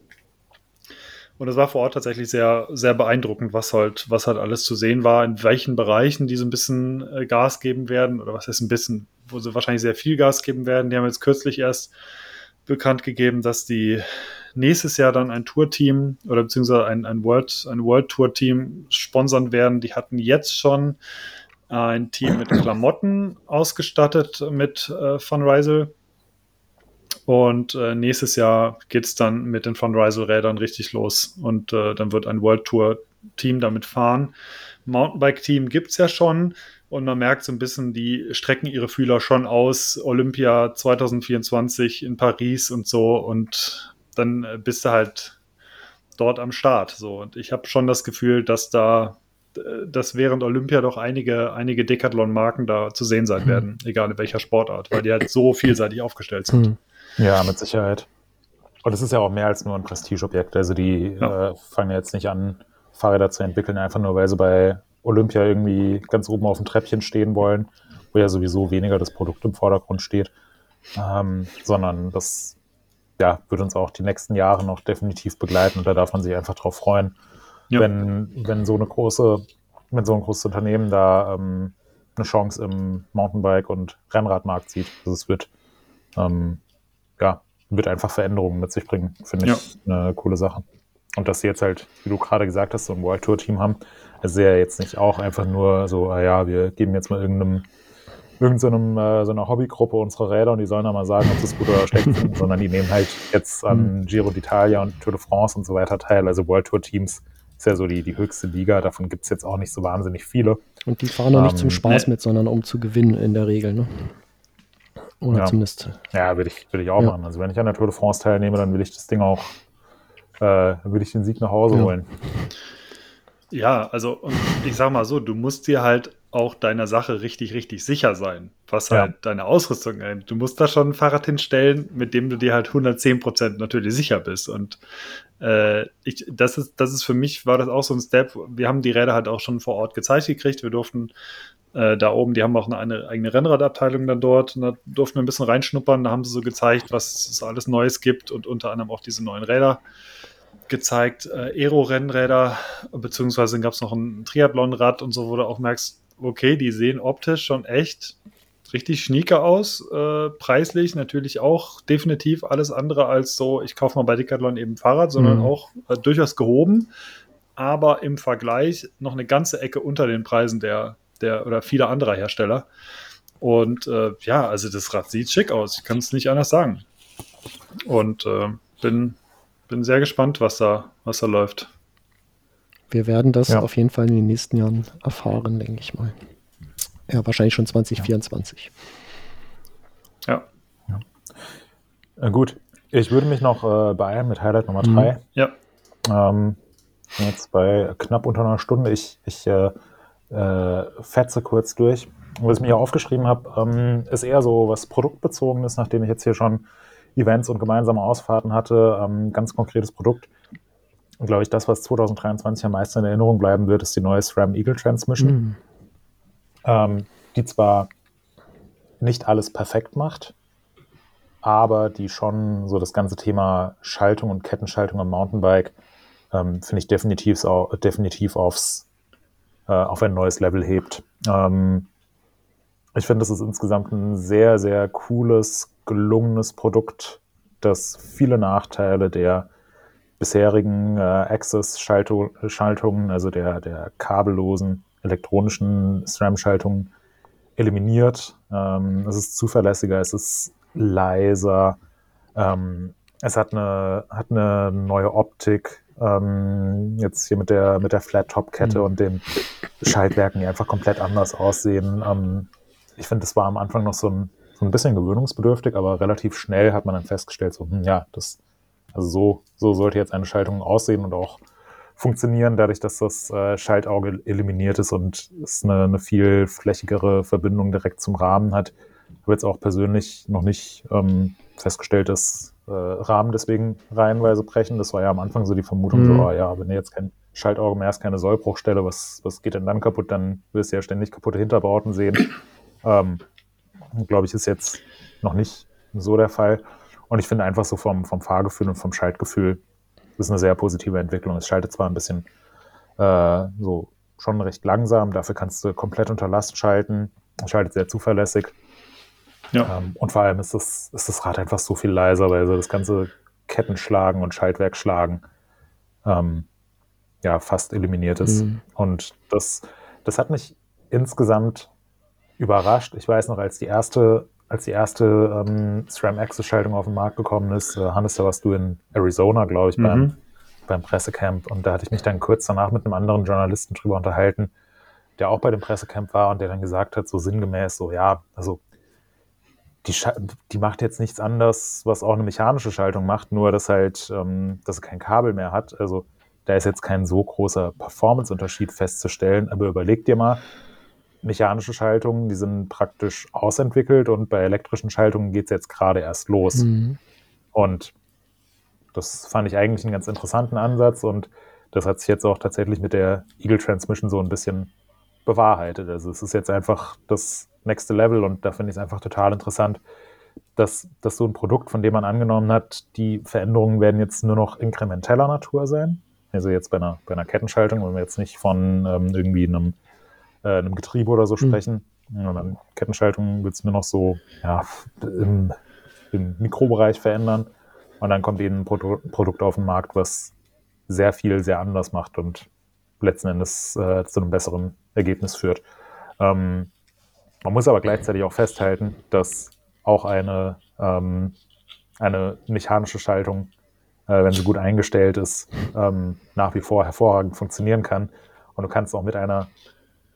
Und es war vor Ort tatsächlich sehr, sehr beeindruckend, was halt, was halt alles zu sehen war, in welchen Bereichen die so ein bisschen äh, Gas geben werden, oder was heißt ein bisschen, wo sie wahrscheinlich sehr viel Gas geben werden. Die haben jetzt kürzlich erst bekannt gegeben, dass die nächstes Jahr dann ein Tour-Team oder beziehungsweise ein, ein World, ein World Tour-Team sponsern werden. Die hatten jetzt schon ein Team mit Klamotten ausgestattet mit äh, Rysel und äh, nächstes Jahr geht es dann mit den Fundraisal-Rädern richtig los. Und äh, dann wird ein World Tour-Team damit fahren. Mountainbike-Team gibt es ja schon. Und man merkt so ein bisschen, die strecken ihre Fühler schon aus. Olympia 2024 in Paris und so. Und dann äh, bist du halt dort am Start. So. Und ich habe schon das Gefühl, dass da äh, dass während Olympia doch einige, einige Decathlon-Marken da zu sehen sein mhm. werden, egal in welcher Sportart, weil die halt so vielseitig aufgestellt sind. Mhm. Ja, mit Sicherheit. Und es ist ja auch mehr als nur ein Prestigeobjekt. Also die ja. äh, fangen jetzt nicht an, Fahrräder zu entwickeln, einfach nur weil sie bei Olympia irgendwie ganz oben auf dem Treppchen stehen wollen, wo ja sowieso weniger das Produkt im Vordergrund steht, ähm, sondern das ja, wird uns auch die nächsten Jahre noch definitiv begleiten und da darf man sich einfach drauf freuen, ja. wenn, wenn so eine große, wenn so ein großes Unternehmen da ähm, eine Chance im Mountainbike- und Rennradmarkt sieht. Also es wird ähm, ja, wird einfach Veränderungen mit sich bringen, finde ja. ich eine coole Sache. Und dass sie jetzt halt, wie du gerade gesagt hast, so ein World Tour Team haben, ist ja jetzt nicht auch einfach nur so, ah ja, wir geben jetzt mal irgendeinem, irgendeinem, äh, so einer Hobbygruppe unsere Räder und die sollen dann mal sagen, ob es gut oder schlecht sind, sondern die nehmen halt jetzt an mhm. Giro d'Italia und Tour de France und so weiter teil. Also World Tour Teams ist ja so die, die höchste Liga, davon gibt es jetzt auch nicht so wahnsinnig viele. Und die fahren auch nicht zum ähm, Spaß nee. mit, sondern um zu gewinnen in der Regel, ne? Oder ja. zumindest. Ja, würde ich, will ich auch ja. machen. Also wenn ich an der Tour de France teilnehme, dann will ich das Ding auch, äh, will ich den Sieg nach Hause ja. holen. Ja, also ich sag mal so, du musst dir halt auch deiner Sache richtig, richtig sicher sein, was halt ja. deine Ausrüstung angeht. Du musst da schon ein Fahrrad hinstellen, mit dem du dir halt 110 Prozent natürlich sicher bist. Und äh, ich, das ist, das ist für mich war das auch so ein Step. Wir haben die Räder halt auch schon vor Ort gezeigt gekriegt. Wir durften äh, da oben, die haben auch eine, eine, eigene Rennradabteilung dann dort. Und da durften wir ein bisschen reinschnuppern. Da haben sie so gezeigt, was es alles Neues gibt und unter anderem auch diese neuen Räder gezeigt. Äh, Aero-Rennräder, beziehungsweise dann gab es noch ein Triathlon-Rad und so, wo du auch merkst, okay, die sehen optisch schon echt richtig schnieke aus. Äh, preislich natürlich auch definitiv alles andere als so, ich kaufe mal bei Decathlon eben Fahrrad, sondern mhm. auch äh, durchaus gehoben. Aber im Vergleich noch eine ganze Ecke unter den Preisen der, der oder vieler anderer Hersteller. Und äh, ja, also das Rad sieht schick aus. Ich kann es nicht anders sagen. Und äh, bin, bin sehr gespannt, was da, was da läuft. Wir werden das ja. auf jeden Fall in den nächsten Jahren erfahren, denke ich mal. Ja, wahrscheinlich schon 2024. Ja. ja. Äh, gut, ich würde mich noch äh, beeilen mit Highlight Nummer 3. Mhm. Ja. Ähm, jetzt bei knapp unter einer Stunde. Ich, ich äh, äh, fetze kurz durch. Was ich mir hier aufgeschrieben habe, ähm, ist eher so was Produktbezogenes, nachdem ich jetzt hier schon Events und gemeinsame Ausfahrten hatte. Ähm, ganz konkretes Produkt. Und glaube ich, das, was 2023 am meisten in Erinnerung bleiben wird, ist die neue SRAM Eagle Transmission. Mhm. Ähm, die zwar nicht alles perfekt macht, aber die schon so das ganze Thema Schaltung und Kettenschaltung am Mountainbike ähm, finde ich definitiv, definitiv aufs, äh, auf ein neues Level hebt. Ähm, ich finde, das ist insgesamt ein sehr, sehr cooles, gelungenes Produkt, das viele Nachteile der bisherigen äh, Access-Schaltungen, also der, der kabellosen elektronischen SRAM-Schaltungen, eliminiert. Ähm, es ist zuverlässiger, es ist leiser, ähm, es hat eine, hat eine neue Optik, ähm, jetzt hier mit der, mit der Flat-Top-Kette mhm. und den Schaltwerken, die einfach komplett anders aussehen. Ähm, ich finde, das war am Anfang noch so ein, so ein bisschen gewöhnungsbedürftig, aber relativ schnell hat man dann festgestellt, so, hm, ja, das, also so, so sollte jetzt eine Schaltung aussehen und auch funktionieren, dadurch, dass das äh, Schaltauge eliminiert ist und es eine, eine viel flächigere Verbindung direkt zum Rahmen hat. Ich habe jetzt auch persönlich noch nicht ähm, festgestellt, dass äh, Rahmen deswegen reihenweise brechen. Das war ja am Anfang so die Vermutung, mhm. so, oh, ja, wenn du jetzt kein Schaltauge mehr hast, keine Sollbruchstelle, was, was geht denn dann kaputt? Dann wirst du ja ständig kaputte Hinterbauten sehen. Ähm, Glaube ich, ist jetzt noch nicht so der Fall. Und ich finde einfach so vom, vom Fahrgefühl und vom Schaltgefühl ist eine sehr positive Entwicklung. Es schaltet zwar ein bisschen äh, so schon recht langsam, dafür kannst du komplett unter Last schalten. Es schaltet sehr zuverlässig. Ja. Ähm, und vor allem ist das, ist das Rad einfach so viel leiser, weil so das ganze Kettenschlagen und Schaltwerkschlagen ähm, ja fast eliminiert ist. Mhm. Und das, das hat mich insgesamt überrascht. Ich weiß noch, als die erste, als die erste ähm, SRAM Access Schaltung auf den Markt gekommen ist, äh, Hannes, da warst du in Arizona, glaube ich, mhm. beim, beim Pressecamp. Und da hatte ich mich dann kurz danach mit einem anderen Journalisten drüber unterhalten, der auch bei dem Pressecamp war und der dann gesagt hat, so sinngemäß, so ja, also die, die macht jetzt nichts anderes, was auch eine mechanische Schaltung macht, nur dass halt, ähm, dass sie kein Kabel mehr hat. Also da ist jetzt kein so großer Performance-Unterschied festzustellen, aber überleg dir mal, mechanische Schaltungen, die sind praktisch ausentwickelt und bei elektrischen Schaltungen geht es jetzt gerade erst los. Mhm. Und das fand ich eigentlich einen ganz interessanten Ansatz und das hat sich jetzt auch tatsächlich mit der Eagle Transmission so ein bisschen bewahrheitet. Also es ist jetzt einfach das nächste Level und da finde ich es einfach total interessant, dass, dass so ein Produkt, von dem man angenommen hat, die Veränderungen werden jetzt nur noch inkrementeller Natur sein. Also jetzt bei einer, bei einer Kettenschaltung, wenn wir jetzt nicht von ähm, irgendwie einem äh, einem Getriebe oder so hm. sprechen. Mhm. Und dann Kettenschaltung wird es mir noch so ja, im, im, Mikrobereich verändern. Und dann kommt eben ein Produ Produkt auf den Markt, was sehr viel, sehr anders macht und letzten Endes äh, zu einem besseren Ergebnis führt. Ähm, man muss aber gleichzeitig auch festhalten, dass auch eine, ähm, eine mechanische Schaltung, äh, wenn sie gut eingestellt ist, ähm, nach wie vor hervorragend funktionieren kann. Und du kannst auch mit einer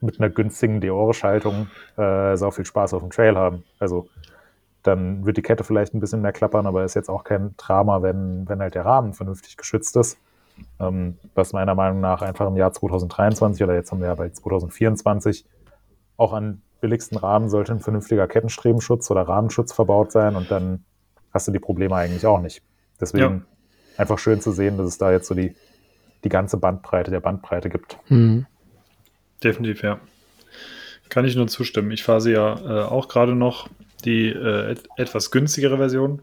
mit einer günstigen Deore-Schaltung äh, sau viel Spaß auf dem Trail haben. Also dann wird die Kette vielleicht ein bisschen mehr klappern, aber ist jetzt auch kein Drama, wenn, wenn halt der Rahmen vernünftig geschützt ist. Ähm, was meiner Meinung nach einfach im Jahr 2023 oder jetzt haben wir ja bei 2024 auch an billigsten Rahmen sollte ein vernünftiger Kettenstrebenschutz oder Rahmenschutz verbaut sein und dann hast du die Probleme eigentlich auch nicht. Deswegen ja. einfach schön zu sehen, dass es da jetzt so die, die ganze Bandbreite der Bandbreite gibt. Mhm. Definitiv, ja. Kann ich nur zustimmen. Ich fahre sie ja äh, auch gerade noch, die äh, et etwas günstigere Version.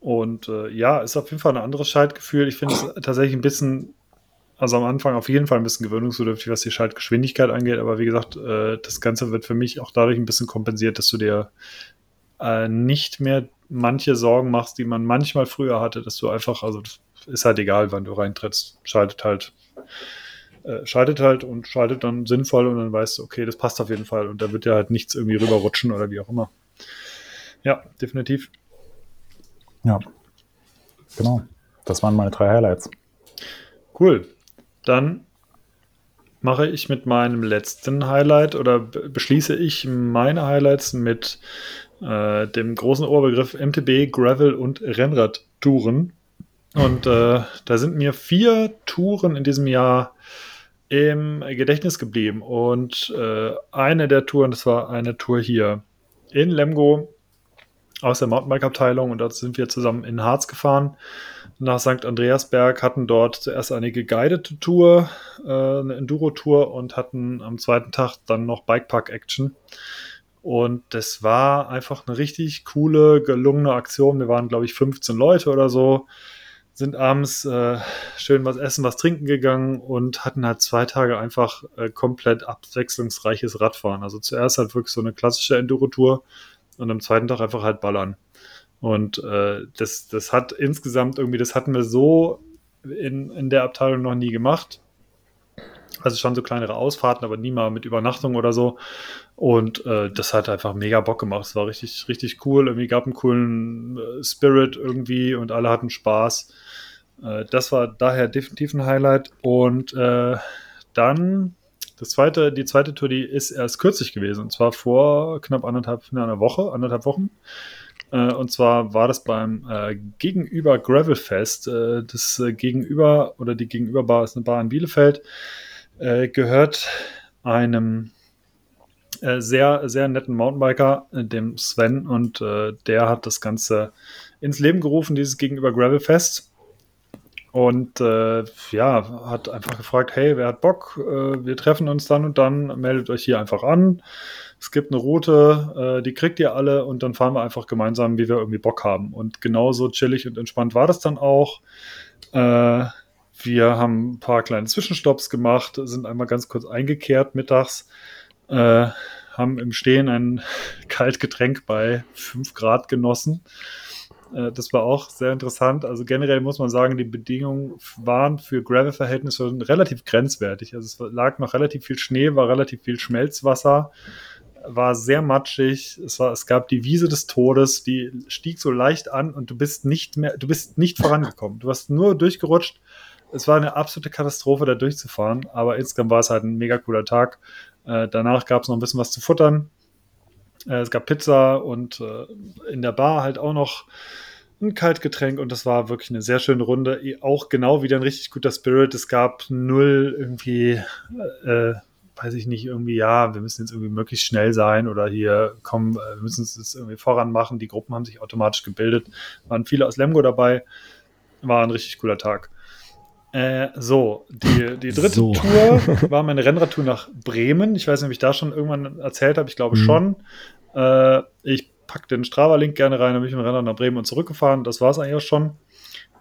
Und äh, ja, ist auf jeden Fall ein anderes Schaltgefühl. Ich finde es tatsächlich ein bisschen, also am Anfang auf jeden Fall ein bisschen gewöhnungsbedürftig, was die Schaltgeschwindigkeit angeht. Aber wie gesagt, äh, das Ganze wird für mich auch dadurch ein bisschen kompensiert, dass du dir äh, nicht mehr manche Sorgen machst, die man manchmal früher hatte, dass du einfach, also ist halt egal, wann du reintrittst, schaltet halt äh, schaltet halt und schaltet dann sinnvoll und dann weißt du, okay, das passt auf jeden Fall und da wird ja halt nichts irgendwie rüberrutschen oder wie auch immer. Ja, definitiv. Ja, genau. Das waren meine drei Highlights. Cool. Dann mache ich mit meinem letzten Highlight oder beschließe ich meine Highlights mit äh, dem großen Oberbegriff MTB, Gravel und Rennradtouren. Und äh, da sind mir vier Touren in diesem Jahr im Gedächtnis geblieben. Und äh, eine der Touren, das war eine Tour hier in Lemgo aus der Mountainbike-Abteilung und dort sind wir zusammen in Harz gefahren nach St. Andreasberg, hatten dort zuerst eine geguidete Tour, äh, eine Enduro-Tour und hatten am zweiten Tag dann noch Bikepark-Action. Und das war einfach eine richtig coole, gelungene Aktion. Wir waren, glaube ich, 15 Leute oder so, sind abends äh, schön was essen, was trinken gegangen und hatten halt zwei Tage einfach äh, komplett abwechslungsreiches Radfahren. Also zuerst halt wirklich so eine klassische Enduro-Tour und am zweiten Tag einfach halt ballern. Und äh, das, das hat insgesamt irgendwie, das hatten wir so in, in der Abteilung noch nie gemacht. Also schon so kleinere Ausfahrten, aber nie mal mit Übernachtung oder so. Und äh, das hat einfach mega Bock gemacht. Es war richtig, richtig cool. Irgendwie gab einen coolen äh, Spirit irgendwie und alle hatten Spaß. Äh, das war daher definitiv ein Highlight. Und äh, dann das zweite, die zweite Tour, die ist erst kürzlich gewesen. Und zwar vor knapp anderthalb, einer Woche, anderthalb Wochen. Äh, und zwar war das beim äh, Gegenüber Gravelfest. Äh, das äh, Gegenüber oder die Gegenüberbar ist eine Bar in Bielefeld. Äh, gehört einem äh, sehr, sehr netten Mountainbiker, dem Sven. Und der hat das Ganze ins Leben gerufen, dieses Gegenüber Gravelfest. Und ja, hat einfach gefragt, hey, wer hat Bock? wir treffen uns dann und dann, meldet euch hier einfach an es gibt eine Route, äh, die kriegt ihr alle und dann fahren wir einfach gemeinsam, wie wir irgendwie Bock haben. Und genauso chillig und entspannt war das dann auch. Äh, wir haben ein paar kleine Zwischenstopps gemacht, sind einmal ganz kurz eingekehrt mittags, äh, haben im Stehen ein Kaltgetränk bei 5 Grad genossen. Äh, das war auch sehr interessant. Also generell muss man sagen, die Bedingungen waren für Gravel-Verhältnisse relativ grenzwertig. Also es lag noch relativ viel Schnee, war relativ viel Schmelzwasser war sehr matschig. Es, war, es gab die Wiese des Todes, die stieg so leicht an und du bist nicht mehr, du bist nicht vorangekommen. Du hast nur durchgerutscht. Es war eine absolute Katastrophe, da durchzufahren, aber insgesamt war es halt ein mega cooler Tag. Äh, danach gab es noch ein bisschen was zu futtern. Äh, es gab Pizza und äh, in der Bar halt auch noch ein Kaltgetränk und das war wirklich eine sehr schöne Runde. Auch genau wieder ein richtig guter Spirit. Es gab null irgendwie äh, weiß ich nicht, irgendwie, ja, wir müssen jetzt irgendwie möglichst schnell sein oder hier, komm, äh, wir müssen es irgendwie voran machen. Die Gruppen haben sich automatisch gebildet. Waren viele aus Lemgo dabei. War ein richtig cooler Tag. Äh, so, die, die dritte so. Tour war meine Rennradtour nach Bremen. Ich weiß nicht, ob ich da schon irgendwann erzählt habe. Ich glaube mhm. schon. Äh, ich packe den Strava-Link gerne rein, habe ich mit dem Rennrad nach Bremen und zurückgefahren. Das war es eigentlich auch schon.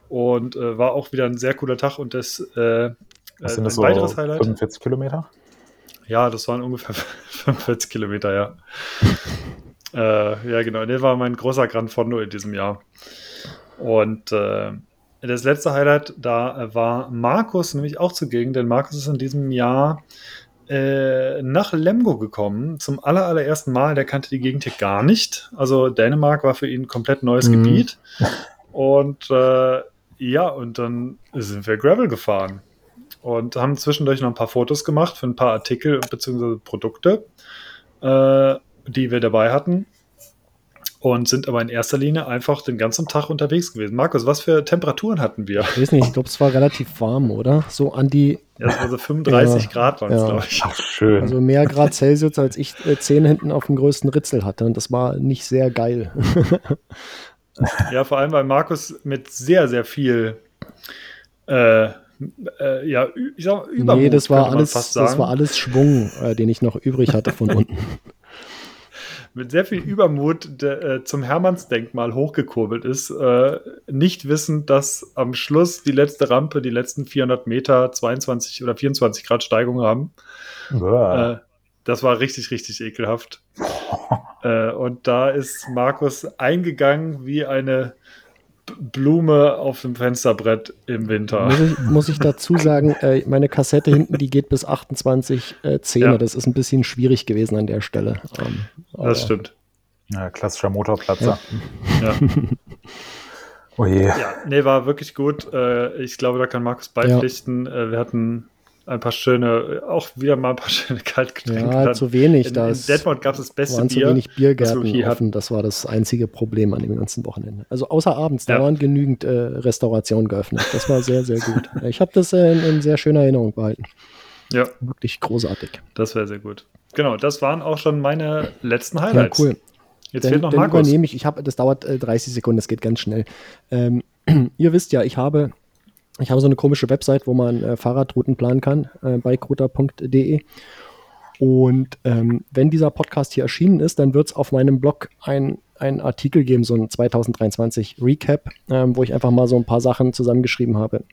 Und äh, war auch wieder ein sehr cooler Tag und das äh, Was sind das so weiteres Highlight. 45 Kilometer? Ja, das waren ungefähr 45 Kilometer, ja. äh, ja, genau. Der war mein großer Grand Fondo in diesem Jahr. Und äh, das letzte Highlight, da äh, war Markus nämlich auch zugegen, denn Markus ist in diesem Jahr äh, nach Lemgo gekommen, zum aller, allerersten Mal. Der kannte die Gegend hier gar nicht. Also Dänemark war für ihn ein komplett neues mhm. Gebiet. Und äh, ja, und dann sind wir Gravel gefahren und haben zwischendurch noch ein paar Fotos gemacht für ein paar Artikel bzw. Produkte, äh, die wir dabei hatten. Und sind aber in erster Linie einfach den ganzen Tag unterwegs gewesen. Markus, was für Temperaturen hatten wir? Ich weiß nicht, ich glaube, es war relativ warm, oder? So an die. Ja, also 35 ja, Grad waren es, ja. glaube ich. Ach, schön. Also mehr Grad Celsius, als ich äh, 10 hinten auf dem größten Ritzel hatte. Und das war nicht sehr geil. ja, vor allem, weil Markus mit sehr, sehr viel äh, äh, ja, ich sag, Übermut, nee, das war alles, das war alles Schwung, äh, den ich noch übrig hatte von unten. Mit sehr viel Übermut de, äh, zum Hermannsdenkmal hochgekurbelt ist, äh, nicht wissend, dass am Schluss die letzte Rampe, die letzten 400 Meter 22 oder 24 Grad Steigung haben. Äh, das war richtig, richtig ekelhaft. Äh, und da ist Markus eingegangen wie eine Blume auf dem Fensterbrett im Winter. Muss ich, muss ich dazu sagen, äh, meine Kassette hinten, die geht bis 28 äh, Zähne. Ja. Das ist ein bisschen schwierig gewesen an der Stelle. Ähm, das stimmt. Ja, klassischer Motorplatzer. Ja. ja. oh je. Ja, nee, war wirklich gut. Äh, ich glaube, da kann Markus beipflichten. Ja. Äh, wir hatten ein paar schöne, auch wieder mal ein paar schöne Kaltgetränke. Ja, zu wenig. In, in Detmold gab es das beste waren Bier. zu wenig Biergärten offen. Das war das einzige Problem an dem ganzen Wochenende. Also außer abends, ja. da waren genügend äh, Restaurationen geöffnet. Das war sehr, sehr gut. ich habe das äh, in, in, sehr schöner Erinnerung behalten. Ja. Wirklich großartig. Das wäre sehr gut. Genau, das waren auch schon meine letzten Highlights. Ja, cool. Jetzt dann, fehlt noch dann Markus. übernehme ich. ich hab, das dauert äh, 30 Sekunden, das geht ganz schnell. Ähm, ihr wisst ja, ich habe ich habe so eine komische Website, wo man äh, Fahrradrouten planen kann, äh, bikerouter.de. Und ähm, wenn dieser Podcast hier erschienen ist, dann wird es auf meinem Blog ein, ein Artikel geben, so ein 2023 Recap, ähm, wo ich einfach mal so ein paar Sachen zusammengeschrieben habe,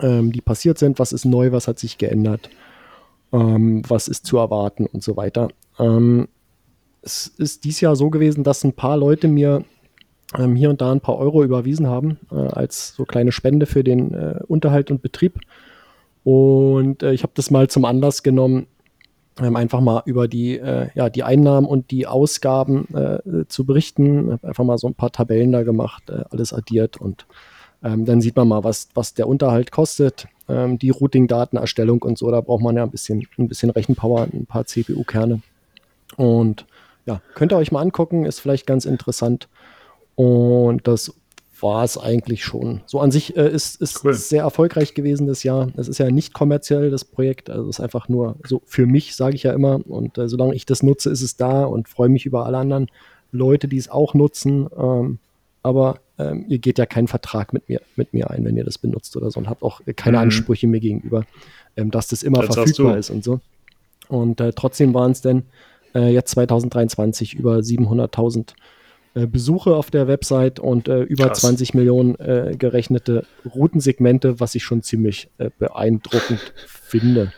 ähm, die passiert sind. Was ist neu, was hat sich geändert, ähm, was ist zu erwarten und so weiter. Ähm, es ist dieses Jahr so gewesen, dass ein paar Leute mir ähm, hier und da ein paar Euro überwiesen haben, äh, als so kleine Spende für den äh, Unterhalt und Betrieb. Und äh, ich habe das mal zum Anlass genommen, ähm, einfach mal über die, äh, ja, die Einnahmen und die Ausgaben äh, zu berichten. Hab einfach mal so ein paar Tabellen da gemacht, äh, alles addiert und ähm, dann sieht man mal, was, was der Unterhalt kostet, ähm, die Routing-Datenerstellung und so. Da braucht man ja ein bisschen, ein bisschen Rechenpower, ein paar CPU-Kerne. Und ja, könnt ihr euch mal angucken, ist vielleicht ganz interessant. Und das war es eigentlich schon. So an sich äh, ist es cool. sehr erfolgreich gewesen das Jahr. Es ist ja nicht kommerziell, das Projekt. Also es ist einfach nur so für mich, sage ich ja immer. Und äh, solange ich das nutze, ist es da und freue mich über alle anderen Leute, die es auch nutzen. Ähm, aber ähm, ihr geht ja keinen Vertrag mit mir, mit mir ein, wenn ihr das benutzt oder so und habt auch keine mhm. Ansprüche mir gegenüber, ähm, dass das immer das verfügbar ist und so. Und äh, trotzdem waren es denn äh, jetzt 2023 über 700.000 äh, Besuche auf der Website und äh, über Krass. 20 Millionen äh, gerechnete Routensegmente, was ich schon ziemlich äh, beeindruckend finde.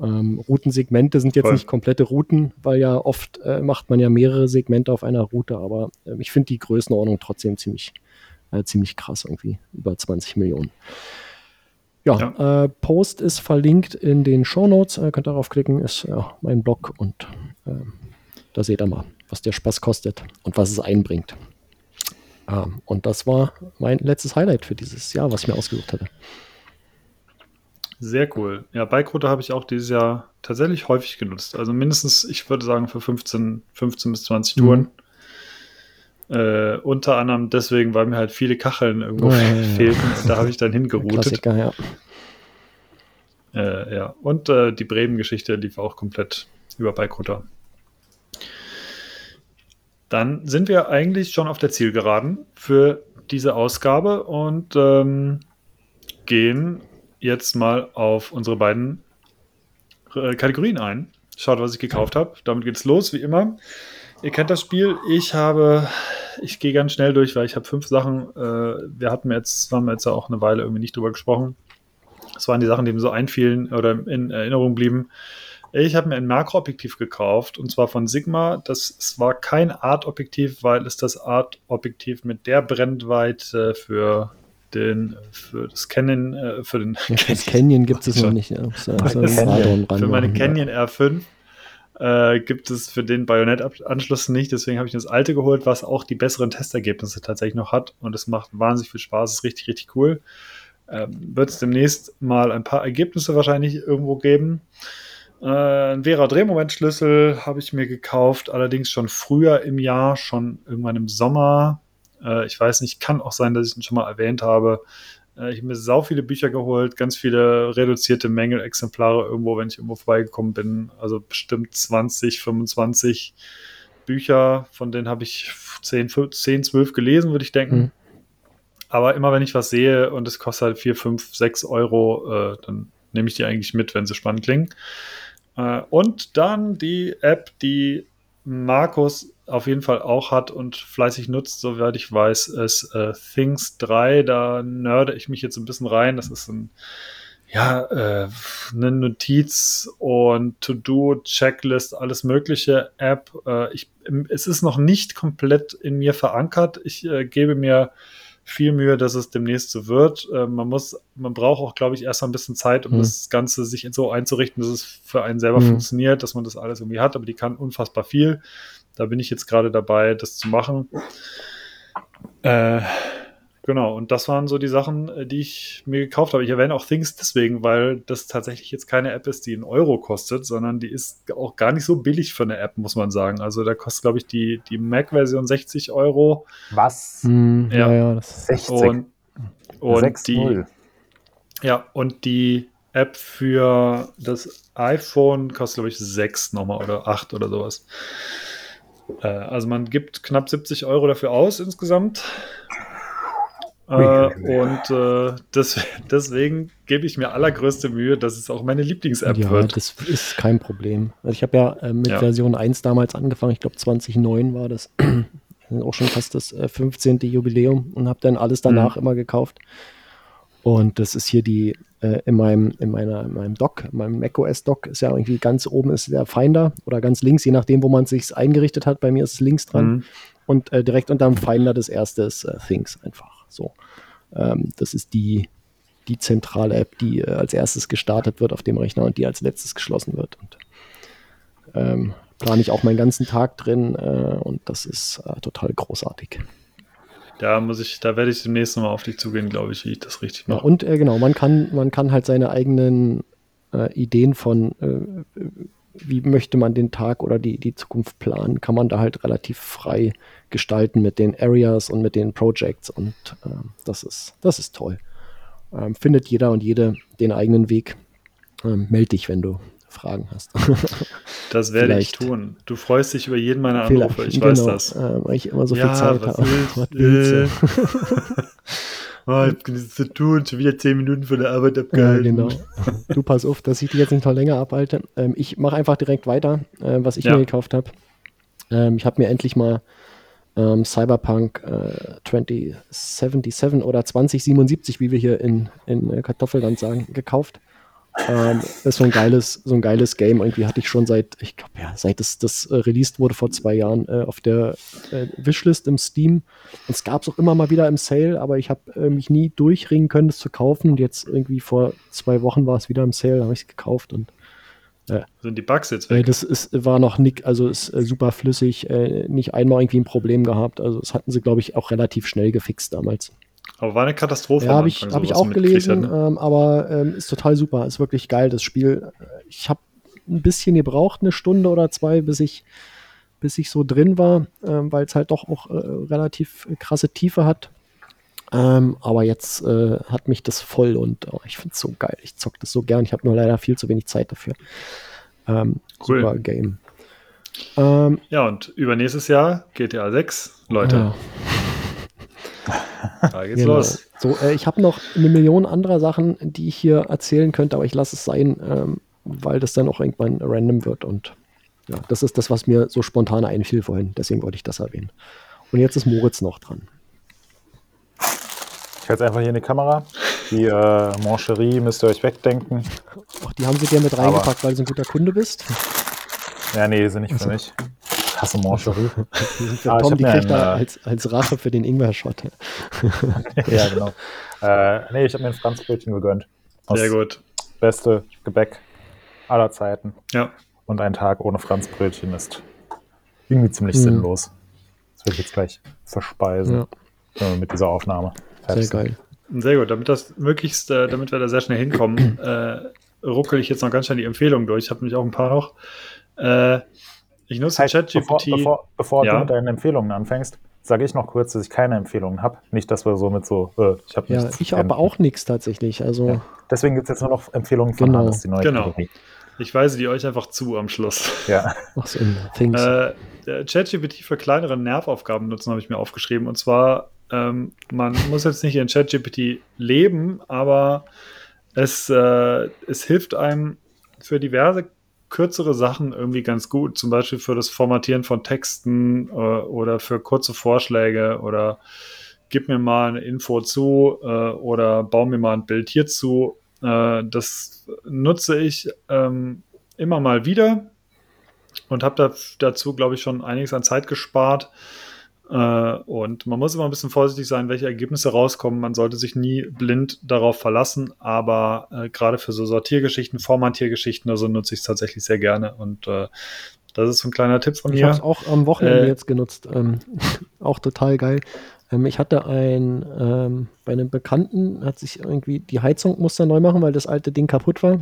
Ähm, Routensegmente sind jetzt Voll. nicht komplette Routen, weil ja oft äh, macht man ja mehrere Segmente auf einer Route, aber äh, ich finde die Größenordnung trotzdem ziemlich, ziemlich krass irgendwie, über 20 Millionen. Ja, ja. Post ist verlinkt in den Show Notes, könnt darauf klicken, ist mein Blog und ähm, da seht ihr mal was der Spaß kostet und was es einbringt. Ähm, und das war mein letztes Highlight für dieses Jahr, was ich mir ausgesucht hatte. Sehr cool. Ja, Bikerouter habe ich auch dieses Jahr tatsächlich häufig genutzt. Also mindestens, ich würde sagen, für 15, 15 bis 20 Touren. Mhm. Äh, unter anderem deswegen, weil mir halt viele Kacheln irgendwo ja, fehlten. Ja. Da habe ich dann hingeroutet. Klassiker, ja. Äh, ja. Und äh, die Bremen-Geschichte lief auch komplett über Bikerouter. Dann sind wir eigentlich schon auf der Zielgeraden für diese Ausgabe und ähm, gehen jetzt mal auf unsere beiden äh, Kategorien ein. Schaut, was ich gekauft habe. Damit geht es los, wie immer. Ihr kennt das Spiel. Ich habe, ich gehe ganz schnell durch, weil ich habe fünf Sachen. Äh, wir hatten jetzt, haben jetzt auch eine Weile irgendwie nicht drüber gesprochen. Das waren die Sachen, die mir so einfielen oder in Erinnerung blieben. Ich habe mir ein Makroobjektiv gekauft und zwar von Sigma. Das es war kein Art-Objektiv, weil es das Art-Objektiv mit der Brennweite für den für das Canon äh, für den ja, das Canyon gibt es noch nicht. Ja. So, so für meine Canyon R5 äh, gibt es für den Bajonettanschluss nicht. Deswegen habe ich das alte geholt, was auch die besseren Testergebnisse tatsächlich noch hat. Und es macht wahnsinnig viel Spaß. Es ist richtig, richtig cool. Ähm, Wird es demnächst mal ein paar Ergebnisse wahrscheinlich irgendwo geben. Äh, ein Vera Drehmomentschlüssel habe ich mir gekauft, allerdings schon früher im Jahr, schon irgendwann im Sommer. Äh, ich weiß nicht, kann auch sein, dass ich ihn schon mal erwähnt habe. Äh, ich habe mir sau viele Bücher geholt, ganz viele reduzierte Mängelexemplare irgendwo, wenn ich irgendwo vorbeigekommen bin. Also bestimmt 20, 25 Bücher, von denen habe ich 10, 10, 12 gelesen, würde ich denken. Mhm. Aber immer wenn ich was sehe und es kostet halt 4, 5, 6 Euro, äh, dann nehme ich die eigentlich mit, wenn sie spannend klingen. Äh, und dann die App, die Markus auf jeden Fall auch hat und fleißig nutzt, soweit ich weiß, ist äh, Things 3. Da nörde ich mich jetzt ein bisschen rein. Das ist ein, ja, äh, eine Notiz- und To-Do-Checklist, alles mögliche App. Äh, ich, es ist noch nicht komplett in mir verankert. Ich äh, gebe mir viel Mühe, dass es demnächst so wird. Äh, man muss, man braucht auch, glaube ich, erst mal ein bisschen Zeit, um mhm. das Ganze sich so einzurichten, dass es für einen selber mhm. funktioniert, dass man das alles irgendwie hat, aber die kann unfassbar viel. Da bin ich jetzt gerade dabei, das zu machen. Äh, Genau, und das waren so die Sachen, äh, die ich mir gekauft habe. Ich erwähne auch Things deswegen, weil das tatsächlich jetzt keine App ist, die einen Euro kostet, sondern die ist auch gar nicht so billig für eine App, muss man sagen. Also da kostet, glaube ich, die, die Mac-Version 60 Euro. Was? Hm, ja, ja, das 60. Und, und die, ja, und die App für das iPhone kostet, glaube ich, 6 nochmal oder 8 oder sowas. Äh, also man gibt knapp 70 Euro dafür aus insgesamt. Äh, und äh, das, deswegen gebe ich mir allergrößte Mühe, dass es auch meine Lieblings-App ja, wird. Das ist kein Problem. Also ich habe ja äh, mit ja. Version 1 damals angefangen, ich glaube 2009 war das. auch schon fast das 15. Äh, Jubiläum und habe dann alles danach mhm. immer gekauft. Und das ist hier die, äh, in meinem, in meiner, in meinem Dock, in meinem macOS Dock ist ja irgendwie ganz oben ist der Finder oder ganz links, je nachdem, wo man es sich eingerichtet hat. Bei mir ist es links dran. Mhm. Und äh, direkt unter dem Finder das erste ist Things einfach. So. Ähm, das ist die, die zentrale App, die äh, als erstes gestartet wird auf dem Rechner und die als letztes geschlossen wird. Und ähm, plane ich auch meinen ganzen Tag drin äh, und das ist äh, total großartig. Da muss ich, da werde ich demnächst nochmal auf dich zugehen, glaube ich, wie ich das richtig mache. Ja, und äh, genau, man kann, man kann halt seine eigenen äh, Ideen von äh, wie möchte man den Tag oder die, die Zukunft planen, kann man da halt relativ frei gestalten mit den Areas und mit den Projects und äh, das, ist, das ist toll. Ähm, findet jeder und jede den eigenen Weg. Ähm, meld dich, wenn du Fragen hast. das werde ich tun. Du freust dich über jeden meiner Anrufe, ich genau, weiß das. Äh, weil ich immer so ja, viel Zeit habe. Was willst du? oh, ich habe nichts zu tun, schon wieder zehn Minuten von der Arbeit abgehalten. Ja, genau. Du pass auf, dass ich dich jetzt nicht noch länger abhalte. Ähm, ich mache einfach direkt weiter, äh, was ich ja. mir gekauft habe. Ähm, ich habe mir endlich mal ähm, Cyberpunk äh, 2077 oder 2077, wie wir hier in, in äh, Kartoffelland sagen, gekauft. Ähm, das ist so ein geiles, so ein geiles Game. Irgendwie hatte ich schon seit, ich glaube ja, seit es das äh, released wurde vor zwei Jahren äh, auf der äh, Wishlist im Steam. Und es gab es auch immer mal wieder im Sale, aber ich habe äh, mich nie durchringen können, das zu kaufen. Und jetzt irgendwie vor zwei Wochen war es wieder im Sale, da habe ich es gekauft und äh, Sind die Bugs jetzt weg? das ist, war noch nicht, also ist äh, super flüssig, nicht einmal irgendwie ein Problem gehabt. Also das hatten sie, glaube ich, auch relativ schnell gefixt damals. Aber war eine Katastrophe. Ja, habe ich, hab ich auch gelesen, ne? ähm, aber ähm, ist total super. Ist wirklich geil, das Spiel. Ich habe ein bisschen gebraucht, eine Stunde oder zwei, bis ich, bis ich so drin war, ähm, weil es halt doch auch äh, relativ krasse Tiefe hat. Ähm, aber jetzt äh, hat mich das voll und oh, ich finde es so geil. Ich zocke das so gern. Ich habe nur leider viel zu wenig Zeit dafür. Ähm, cool. Super Game. Ähm, ja, und übernächstes Jahr GTA 6, Leute. Ja. Da geht's genau. los. So, äh, ich habe noch eine Million anderer Sachen, die ich hier erzählen könnte, aber ich lasse es sein, ähm, weil das dann auch irgendwann random wird. Und ja, das ist das, was mir so spontan einfiel vorhin. Deswegen wollte ich das erwähnen. Und jetzt ist Moritz noch dran. Ich halte einfach hier in die Kamera. Die äh, Mancherie müsst ihr euch wegdenken. Ach, die haben sie dir mit reingepackt, aber weil du so ein guter Kunde bist? Ja, nee, die sind nicht für also. mich hasse Mancherie. ah, Tom, die kriegt da äh, als, als Rache für den Ingwer-Shot. ja, genau. Äh, nee, ich habe mir ein Franzbrötchen gegönnt. Sehr gut. Beste Gebäck aller Zeiten. Ja. Und ein Tag ohne Franzbrötchen ist irgendwie ziemlich mhm. sinnlos. Das will ich jetzt gleich verspeisen ja. äh, mit dieser Aufnahme. Sehr geil. Sehr gut, damit das möglichst, äh, damit wir da sehr schnell hinkommen, äh, ruckel ich jetzt noch ganz schnell die Empfehlungen durch. Ich habe nämlich auch ein paar noch. Äh, ich nutze heißt, ChatGPT. Bevor, bevor, bevor ja. du mit deinen Empfehlungen anfängst, sage ich noch kurz, dass ich keine Empfehlungen habe. Nicht, dass wir so mit so, äh, ich habe Ja, ich habe auch nichts tatsächlich. Also ja. Deswegen gibt es jetzt nur noch Empfehlungen von genau. Hannes, die neue genau. Kategorie. Ich weise die euch einfach zu am Schluss. Ja. Ach so, Things. Äh, ChatGPT für kleinere Nervaufgaben nutzen, habe ich mir aufgeschrieben. Und zwar, ähm, man muss jetzt nicht in ChatGPT leben, aber es, äh, es hilft einem für diverse kürzere Sachen irgendwie ganz gut, zum Beispiel für das Formatieren von Texten äh, oder für kurze Vorschläge oder gib mir mal eine Info zu äh, oder baue mir mal ein Bild hierzu. Äh, das nutze ich ähm, immer mal wieder und habe da, dazu, glaube ich, schon einiges an Zeit gespart. Äh, und man muss immer ein bisschen vorsichtig sein, welche Ergebnisse rauskommen. Man sollte sich nie blind darauf verlassen, aber äh, gerade für so Sortiergeschichten, Formatiergeschichten, also nutze ich es tatsächlich sehr gerne. Und äh, das ist so ein kleiner Tipp von ich mir. Ich habe es auch am Wochenende äh, jetzt genutzt. Ähm, auch total geil. Ähm, ich hatte ein, ähm, bei einem Bekannten hat sich irgendwie die Heizung musste neu machen, weil das alte Ding kaputt war.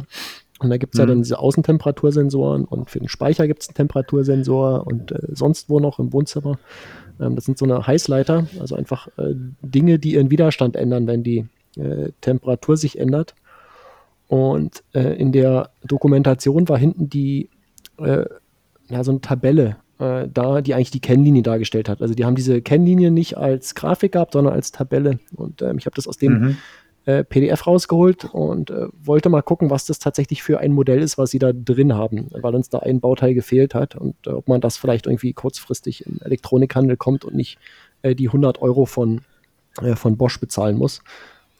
Und da gibt es ja dann mhm. diese Außentemperatursensoren und für den Speicher gibt es einen Temperatursensor und äh, sonst wo noch im Wohnzimmer. Ähm, das sind so eine Heißleiter, also einfach äh, Dinge, die ihren Widerstand ändern, wenn die äh, Temperatur sich ändert. Und äh, in der Dokumentation war hinten die, äh, ja, so eine Tabelle, äh, da, die eigentlich die Kennlinie dargestellt hat. Also die haben diese Kennlinie nicht als Grafik gehabt, sondern als Tabelle. Und ähm, ich habe das aus dem mhm. Äh, PDF rausgeholt und äh, wollte mal gucken, was das tatsächlich für ein Modell ist, was sie da drin haben, weil uns da ein Bauteil gefehlt hat und äh, ob man das vielleicht irgendwie kurzfristig im Elektronikhandel kommt und nicht äh, die 100 Euro von, äh, von Bosch bezahlen muss.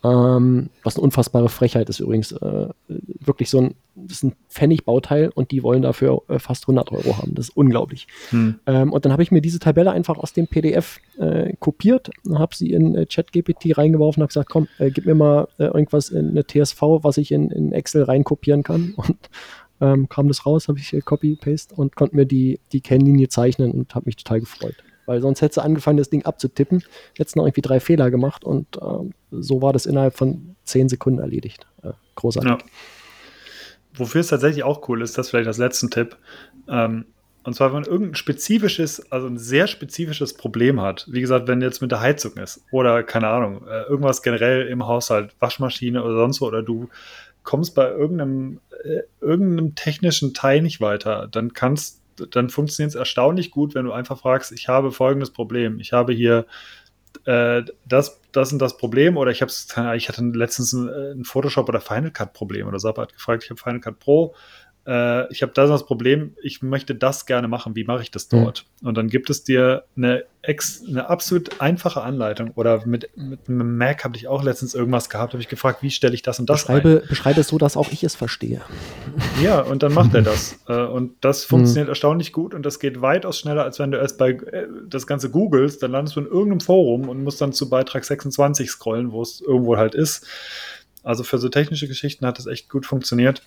Ähm, was eine unfassbare Frechheit ist übrigens. Äh, wirklich so ein, das ist ein Pfennig-Bauteil und die wollen dafür äh, fast 100 Euro haben. Das ist unglaublich. Hm. Ähm, und dann habe ich mir diese Tabelle einfach aus dem PDF äh, kopiert, habe sie in äh, ChatGPT reingeworfen, habe gesagt, komm, äh, gib mir mal äh, irgendwas in eine TSV, was ich in, in Excel reinkopieren kann. Und ähm, kam das raus, habe ich Copy-Paste und konnte mir die, die Kennlinie zeichnen und habe mich total gefreut. Weil sonst hätte sie angefangen, das Ding abzutippen, jetzt noch irgendwie drei Fehler gemacht und äh, so war das innerhalb von zehn Sekunden erledigt. Äh, großartig. Ja. Wofür es tatsächlich auch cool ist, das vielleicht als letzten Tipp. Ähm, und zwar, wenn man irgendein spezifisches, also ein sehr spezifisches Problem hat. Wie gesagt, wenn jetzt mit der Heizung ist oder keine Ahnung, äh, irgendwas generell im Haushalt, Waschmaschine oder sonst wo, oder du kommst bei irgendeinem, äh, irgendeinem technischen Teil nicht weiter, dann kannst dann funktioniert es erstaunlich gut, wenn du einfach fragst, ich habe folgendes Problem. Ich habe hier äh, das, das und das Problem oder ich habe ich hatte letztens ein, ein Photoshop oder Final Cut Problem oder so, hat gefragt, ich habe Final Cut Pro, äh, ich habe das das Problem, ich möchte das gerne machen, wie mache ich das dort? Mhm. Und dann gibt es dir eine, ex, eine absolut einfache Anleitung oder mit, mit einem Mac habe ich auch letztens irgendwas gehabt, habe ich gefragt, wie stelle ich das und das beschreibe, ein? Beschreibe es so, dass auch ich es verstehe. Ja, und dann macht er das. Äh, und das funktioniert mhm. erstaunlich gut und das geht weitaus schneller, als wenn du erst bei äh, das Ganze googelst, dann landest du in irgendeinem Forum und musst dann zu Beitrag 26 scrollen, wo es irgendwo halt ist. Also für so technische Geschichten hat das echt gut funktioniert.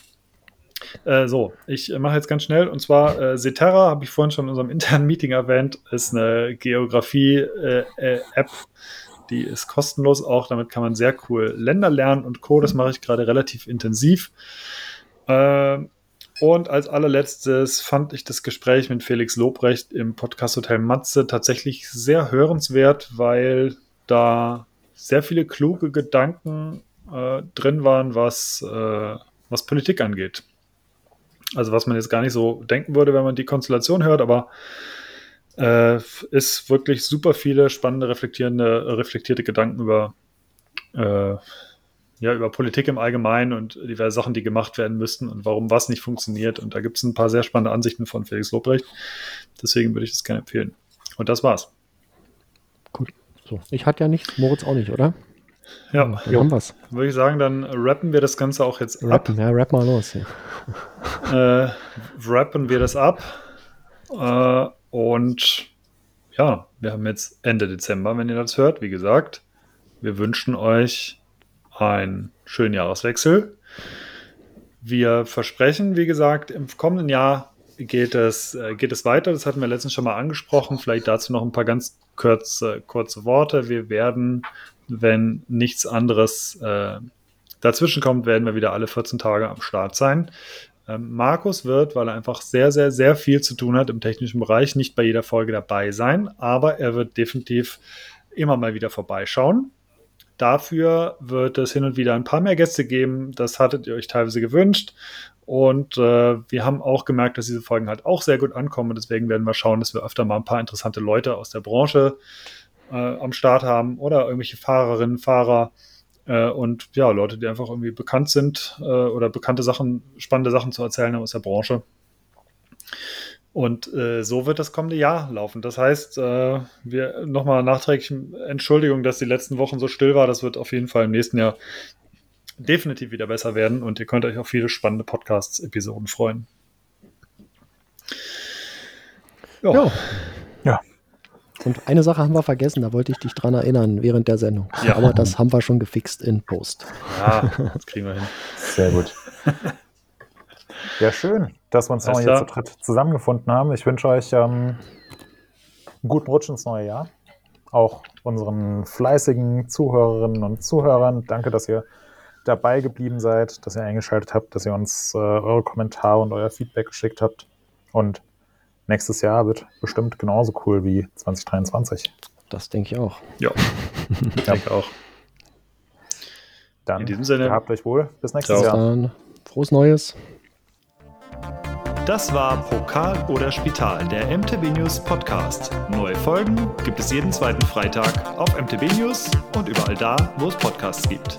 Äh, so, ich mache jetzt ganz schnell und zwar äh, Cetera, habe ich vorhin schon in unserem internen Meeting erwähnt, ist eine Geografie-App, äh, äh die ist kostenlos auch. Damit kann man sehr cool Länder lernen und Co. Das mache ich gerade relativ intensiv. Ähm, und als allerletztes fand ich das Gespräch mit Felix Lobrecht im Podcast Hotel Matze tatsächlich sehr hörenswert, weil da sehr viele kluge Gedanken äh, drin waren, was, äh, was Politik angeht. Also was man jetzt gar nicht so denken würde, wenn man die Konstellation hört, aber äh, ist wirklich super viele spannende, reflektierende, reflektierte Gedanken über, äh, ja, über Politik im Allgemeinen und diverse Sachen, die gemacht werden müssten und warum was nicht funktioniert. Und da gibt es ein paar sehr spannende Ansichten von Felix Lobrecht. Deswegen würde ich das gerne empfehlen. Und das war's. Gut. So. Ich hatte ja nichts, Moritz auch nicht, oder? Ja, jo. haben wir's. Würde ich sagen, dann rappen wir das Ganze auch jetzt rappen, ab. Ja, rap mal los. Ja. Äh, rappen wir das ab. Äh, und ja, wir haben jetzt Ende Dezember, wenn ihr das hört. Wie gesagt, wir wünschen euch einen schönen Jahreswechsel. Wir versprechen, wie gesagt, im kommenden Jahr geht es, äh, geht es weiter. Das hatten wir letztens schon mal angesprochen. Vielleicht dazu noch ein paar ganz kurze, kurze Worte. Wir werden wenn nichts anderes äh, dazwischen kommt, werden wir wieder alle 14 Tage am Start sein. Ähm, Markus wird, weil er einfach sehr, sehr, sehr viel zu tun hat im technischen Bereich, nicht bei jeder Folge dabei sein, aber er wird definitiv immer mal wieder vorbeischauen. Dafür wird es hin und wieder ein paar mehr Gäste geben. Das hattet ihr euch teilweise gewünscht. Und äh, wir haben auch gemerkt, dass diese Folgen halt auch sehr gut ankommen. Und deswegen werden wir schauen, dass wir öfter mal ein paar interessante Leute aus der Branche äh, am Start haben oder irgendwelche Fahrerinnen, Fahrer äh, und ja, Leute, die einfach irgendwie bekannt sind äh, oder bekannte Sachen, spannende Sachen zu erzählen haben aus der Branche. Und äh, so wird das kommende Jahr laufen. Das heißt, äh, wir nochmal nachträglich Entschuldigung, dass die letzten Wochen so still war. Das wird auf jeden Fall im nächsten Jahr definitiv wieder besser werden und ihr könnt euch auf viele spannende Podcasts-Episoden freuen. Ja. Und eine Sache haben wir vergessen, da wollte ich dich dran erinnern während der Sendung. Ja. Aber das haben wir schon gefixt in Post. Ja, das kriegen wir hin. Sehr gut. Ja, schön, dass wir uns noch hier zu dritt zusammengefunden haben. Ich wünsche euch ähm, einen guten Rutsch ins neue Jahr. Auch unseren fleißigen Zuhörerinnen und Zuhörern. Danke, dass ihr dabei geblieben seid, dass ihr eingeschaltet habt, dass ihr uns äh, eure Kommentare und euer Feedback geschickt habt. Und nächstes Jahr wird bestimmt genauso cool wie 2023. Das denke ich auch. Ja, ich denke auch. Dann In diesem Sinne. habt euch wohl. Bis nächstes Ciao. Jahr. Dann frohes Neues. Das war Pokal oder Spital, der MTB News Podcast. Neue Folgen gibt es jeden zweiten Freitag auf MTB News und überall da, wo es Podcasts gibt.